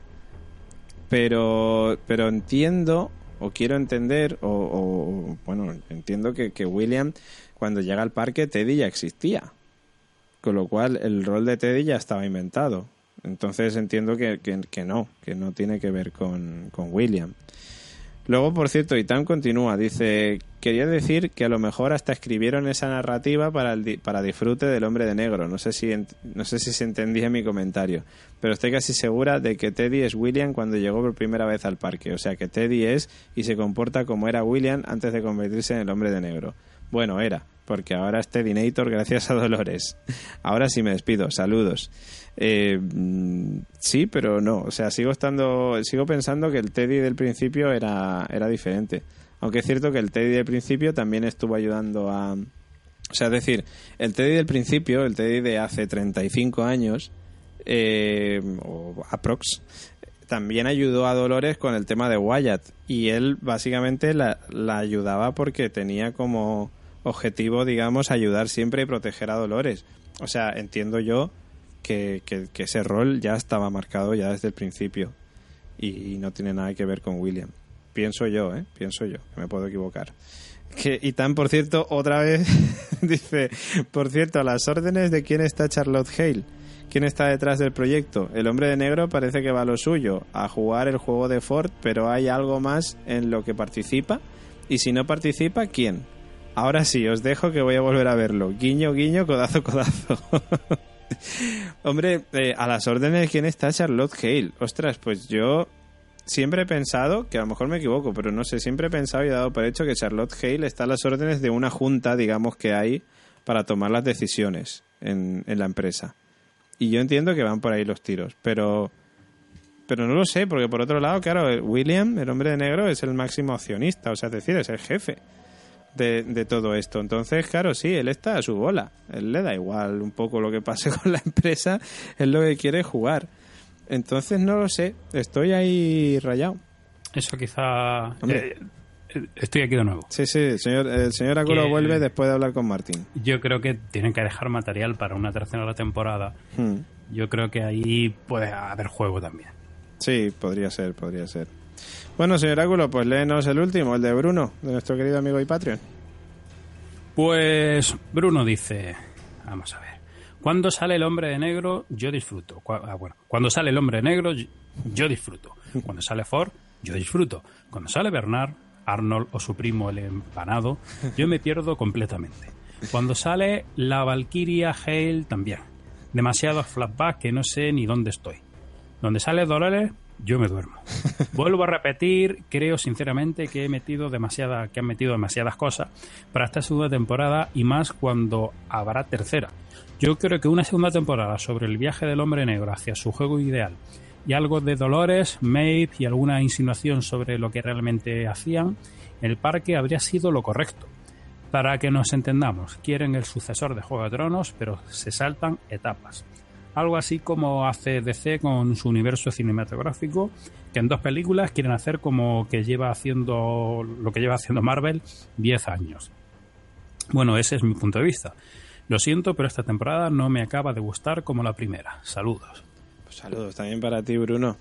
pero, pero entiendo, o quiero entender, o, o- bueno, entiendo que, que William, cuando llega al parque, Teddy ya existía. Con lo cual, el rol de Teddy ya estaba inventado. Entonces entiendo que, que- que no, que no tiene que ver con, con William. Luego, por cierto, Itan continúa, dice, quería decir que a lo mejor hasta escribieron esa narrativa para, el di- para disfrute del hombre de negro. No sé, si no sé si se entendía mi comentario, pero estoy casi segura de que Teddy es William cuando llegó por primera vez al parque. O sea, que Teddy es y se comporta como era William antes de convertirse en el hombre de negro. Bueno, era, porque ahora es Teddynator gracias a Dolores. Ahora sí me despido, saludos. Eh, mm, sí, pero no. O sea, sigo estando, sigo pensando que el Teddy del principio era, era diferente. Aunque es cierto que el Teddy del principio también estuvo ayudando a. O sea, es decir, el Teddy del principio, el Teddy de hace 35 años, eh, o aprox, también ayudó a Dolores con el tema de Wyatt. Y él básicamente la, la ayudaba porque tenía como objetivo, digamos, ayudar siempre y proteger a Dolores. O sea, entiendo yo que, que- ese rol ya estaba marcado ya desde el principio y, no tiene nada que ver con William. Pienso yo, ¿eh? Pienso yo, que me puedo equivocar. Que, y tan, por cierto, otra vez [laughs] dice, por cierto, a las órdenes de quién está Charlotte Hale. ¿Quién está detrás del proyecto? El hombre de negro parece que va a lo suyo, a jugar el juego de Ford, pero hay algo más en lo que participa. Y si no participa, ¿quién? Ahora sí, os dejo que voy a volver a verlo. Guiño, guiño, codazo, codazo. [laughs] Hombre, eh, a las órdenes, ¿quién está Charlotte Hale? Ostras, pues yo siempre he pensado, que a lo mejor me equivoco, pero no sé, siempre he pensado y he dado por hecho que Charlotte Hale está a las órdenes de una junta, digamos, que hay para tomar las decisiones en, en la empresa. Y yo entiendo que van por ahí los tiros, pero pero no lo sé, porque por otro lado, claro, William, el hombre de negro, es el máximo accionista, o sea, es decir, es el jefe de, de todo esto. Entonces, claro, sí, él está a su bola. Él le da igual un poco lo que pase [laughs] con la empresa, es lo que quiere jugar. Entonces, no lo sé, estoy ahí rayado. Eso quizá... Eh, eh, estoy aquí de nuevo. Sí, sí, el señor, el señor Aculo vuelve después de hablar con Martín. Yo creo que tienen que dejar material para una tercera temporada. Hmm. Yo creo que ahí puede haber juego también. Sí, podría ser, podría ser. Bueno, señor Áculo, pues léenos el último, el de Bruno, de nuestro querido amigo y Patreon. Pues Bruno dice, vamos a ver, cuando sale el hombre de negro yo disfruto. Ah, bueno, cuando sale el hombre de negro yo- yo disfruto. Cuando sale Ford yo disfruto. Cuando sale Bernard, Arnold o su primo el empanado, yo me pierdo completamente. Cuando sale la Valkyria Hale también. Demasiados flashbacks que no sé ni dónde estoy. Donde sale Dolores, yo me duermo. [laughs] Vuelvo a repetir, creo sinceramente que he metido demasiada, que han metido demasiadas cosas para esta segunda temporada y más cuando habrá tercera. Yo creo que una segunda temporada sobre el viaje del hombre negro hacia su juego ideal y algo de Dolores, Maeve y alguna insinuación sobre lo que realmente hacían, el parque habría sido lo correcto. Para que nos entendamos, quieren el sucesor de Juego de Tronos, pero se saltan etapas. Algo así como hace DC con su universo cinematográfico, que en dos películas quieren hacer como que lleva haciendo lo que lleva haciendo Marvel 10 años. Bueno, ese es mi punto de vista. Lo siento, pero esta temporada no me acaba de gustar como la primera. Saludos. Pues saludos también para ti, Bruno.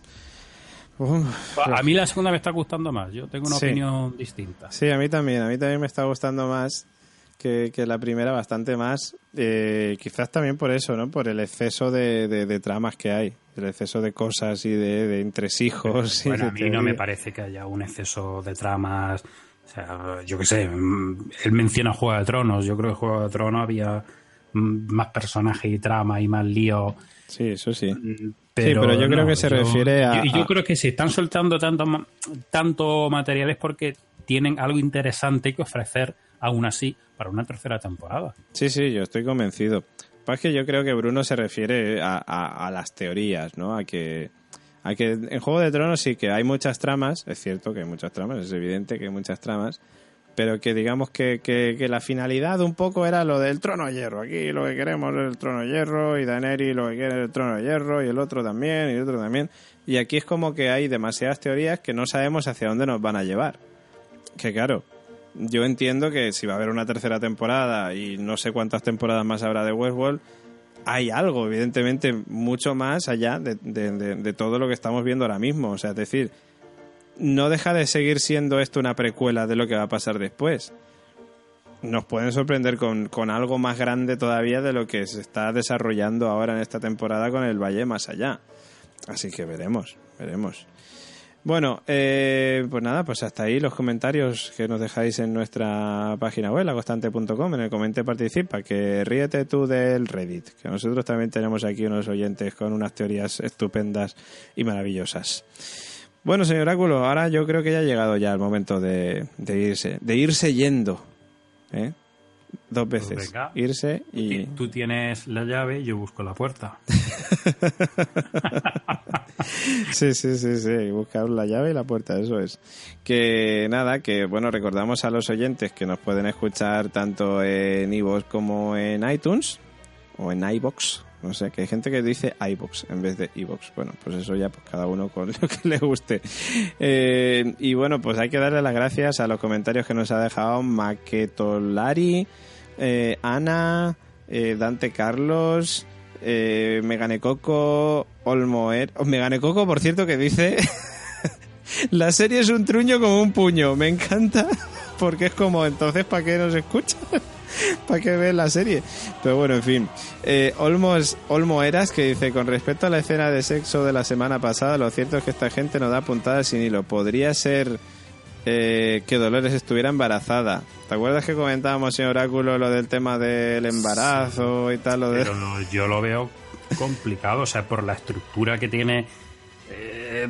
a mí la segunda me está gustando más. Yo tengo una Sí. opinión distinta. Sí, a mí también. A mí también me está gustando más que, que la primera, bastante más. Eh, quizás también por eso, ¿no? Por el exceso de, de- de tramas que hay. El exceso de cosas y de, de entresijos. Bueno, a mí no me parece que haya un exceso de tramas. O sea, yo qué sé, mm, él menciona Juego de Tronos. Yo creo que Juego de Tronos había mm, más personajes y trama y más lío. Sí, eso sí. Pero, pero yo creo que se yo- refiere a- Y yo, a- creo que si están soltando tanto, tanto material es porque tienen algo interesante que ofrecer, aún así, para una tercera temporada. Sí, sí, yo estoy convencido. Pues que yo creo que Bruno se refiere a, las teorías, ¿no? A que, a que en Juego de Tronos sí que hay muchas tramas, es cierto que hay muchas tramas, es evidente que hay muchas tramas, pero que digamos que la finalidad un poco era lo del trono de hierro. Aquí lo que queremos es el trono de hierro y Daenerys lo que quiere es el trono de hierro y el otro también y el otro también. Y aquí es como que hay demasiadas teorías que no sabemos hacia dónde nos van a llevar. Que claro, yo entiendo que si va a haber una tercera temporada y no sé cuántas temporadas más habrá de Westworld, hay algo, evidentemente, mucho más allá de, todo lo que estamos viendo ahora mismo. O sea, es decir, no deja de seguir siendo esto una precuela de lo que va a pasar después. Nos pueden sorprender con, con algo más grande todavía de lo que se está desarrollando ahora en esta temporada con el Valle más allá. Así que veremos, veremos. Bueno, eh, pues nada, pues hasta ahí los comentarios que nos dejáis en nuestra página web, lacostante.com, en el comente participa, que ríete tú del Reddit, que nosotros también tenemos aquí unos oyentes con unas teorías estupendas y maravillosas. Bueno, señor Áculo, ahora yo creo que ya ha llegado ya el momento de, de irse, de irse yendo, ¿eh? Dos veces, Pues venga. irse y... Tú tienes la llave y yo busco la puerta. [laughs] [laughs] Sí, sí, sí, sí, buscar la llave y la puerta, eso es. Que nada, que bueno, recordamos a los oyentes que nos pueden escuchar tanto en iVoox como en iTunes o en iBox. No sé, que hay gente que dice iBox en vez de iBox. Bueno, pues eso ya, pues cada uno con [laughs] lo que le guste. Eh, y bueno, pues hay que darle las gracias a los comentarios que nos ha dejado Maquetolari, eh, Ana, eh, Dante Carlos, eh, Meganecoco, Olmoer. oh, Meganecoco, por cierto, que dice: [laughs] La serie es un truño como un puño. Me encanta [laughs] porque es como, entonces, ¿para qué nos escuchan? [laughs] ¿Para qué ven la serie? Pero bueno, en fin. Eh, Olmos, Olmo Eras que dice: Con respecto a la escena de sexo de la semana pasada, lo cierto es que esta gente no da puntadas sin hilo. Podría ser. Eh, que Dolores estuviera embarazada. ¿Te acuerdas que comentábamos en Oráculo lo del tema del embarazo y tal? Lo de... Pero lo- yo lo veo complicado, o sea, por la estructura que tiene eh,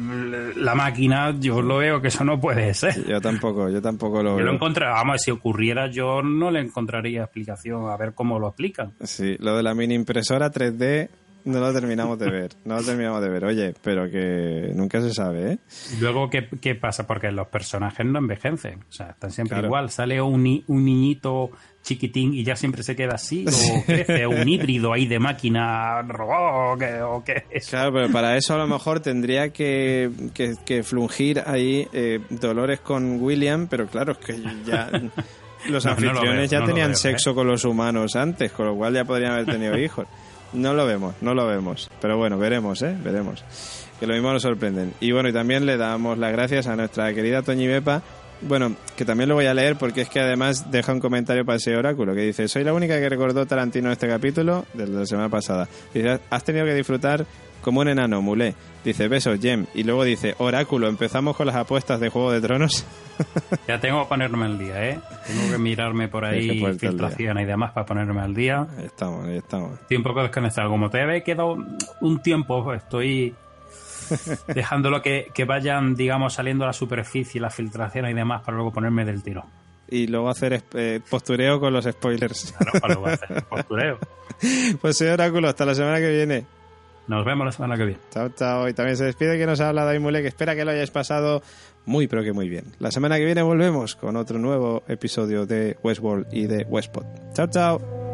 la máquina, yo lo veo que eso no puede ser. Yo tampoco, yo tampoco lo Yo lo veo. encontré, vamos, si ocurriera yo no le encontraría explicación a ver cómo lo explican. Sí, lo de la mini impresora 3D no lo terminamos de ver. No lo terminamos de ver. Oye, pero que nunca se sabe, ¿eh? Luego, ¿qué, qué pasa? Porque los personajes no envejecen, o sea, están siempre Claro. igual. Sale un, un niñito chiquitín y ya siempre se queda así, o crece un híbrido ahí de máquina robot, o qué, o qué es. Claro, pero para eso a lo mejor tendría que, que, que flungir ahí eh, Dolores con William, pero claro, es que ya [laughs] los No, no lo anfitriones veo, ya no tenían veo, ¿eh? sexo con los humanos antes, con lo cual ya podrían haber tenido hijos. No lo vemos, no lo vemos. Pero bueno, veremos, ¿eh? Veremos. Que lo mismo nos sorprenden. Y bueno, y también le damos las gracias a nuestra querida Toñi Bepa. Bueno, que también lo voy a leer porque es que además deja un comentario para ese oráculo que dice, soy la única que recordó Tarantino este capítulo de la semana pasada. Dice, has tenido que disfrutar como un enano, mulé. Dice, besos, Jem. Y luego dice, oráculo, empezamos con las apuestas de Juego de Tronos. [laughs] Ya tengo que ponerme al día, ¿eh? Tengo que mirarme por ahí filtraciones y demás para ponerme al día. Ahí estamos, ahí estamos. Estoy un poco desconectado. Como te había quedado un tiempo, estoy [laughs] dejándolo que, que vayan, digamos, saliendo a la superficie, las filtraciones y demás para luego ponerme del tiro. Y luego hacer eh, postureo con los spoilers. Claro, para luego hacer [laughs] postureo. pues señor oráculo, hasta la semana que viene. Nos vemos la semana que viene. Chao, chao. Y también se despide que nos ha hablado Mule, que espera que lo hayáis pasado muy, pero que muy bien. La semana que viene volvemos con otro nuevo episodio de Westworld y de Westpod. Chao, chao.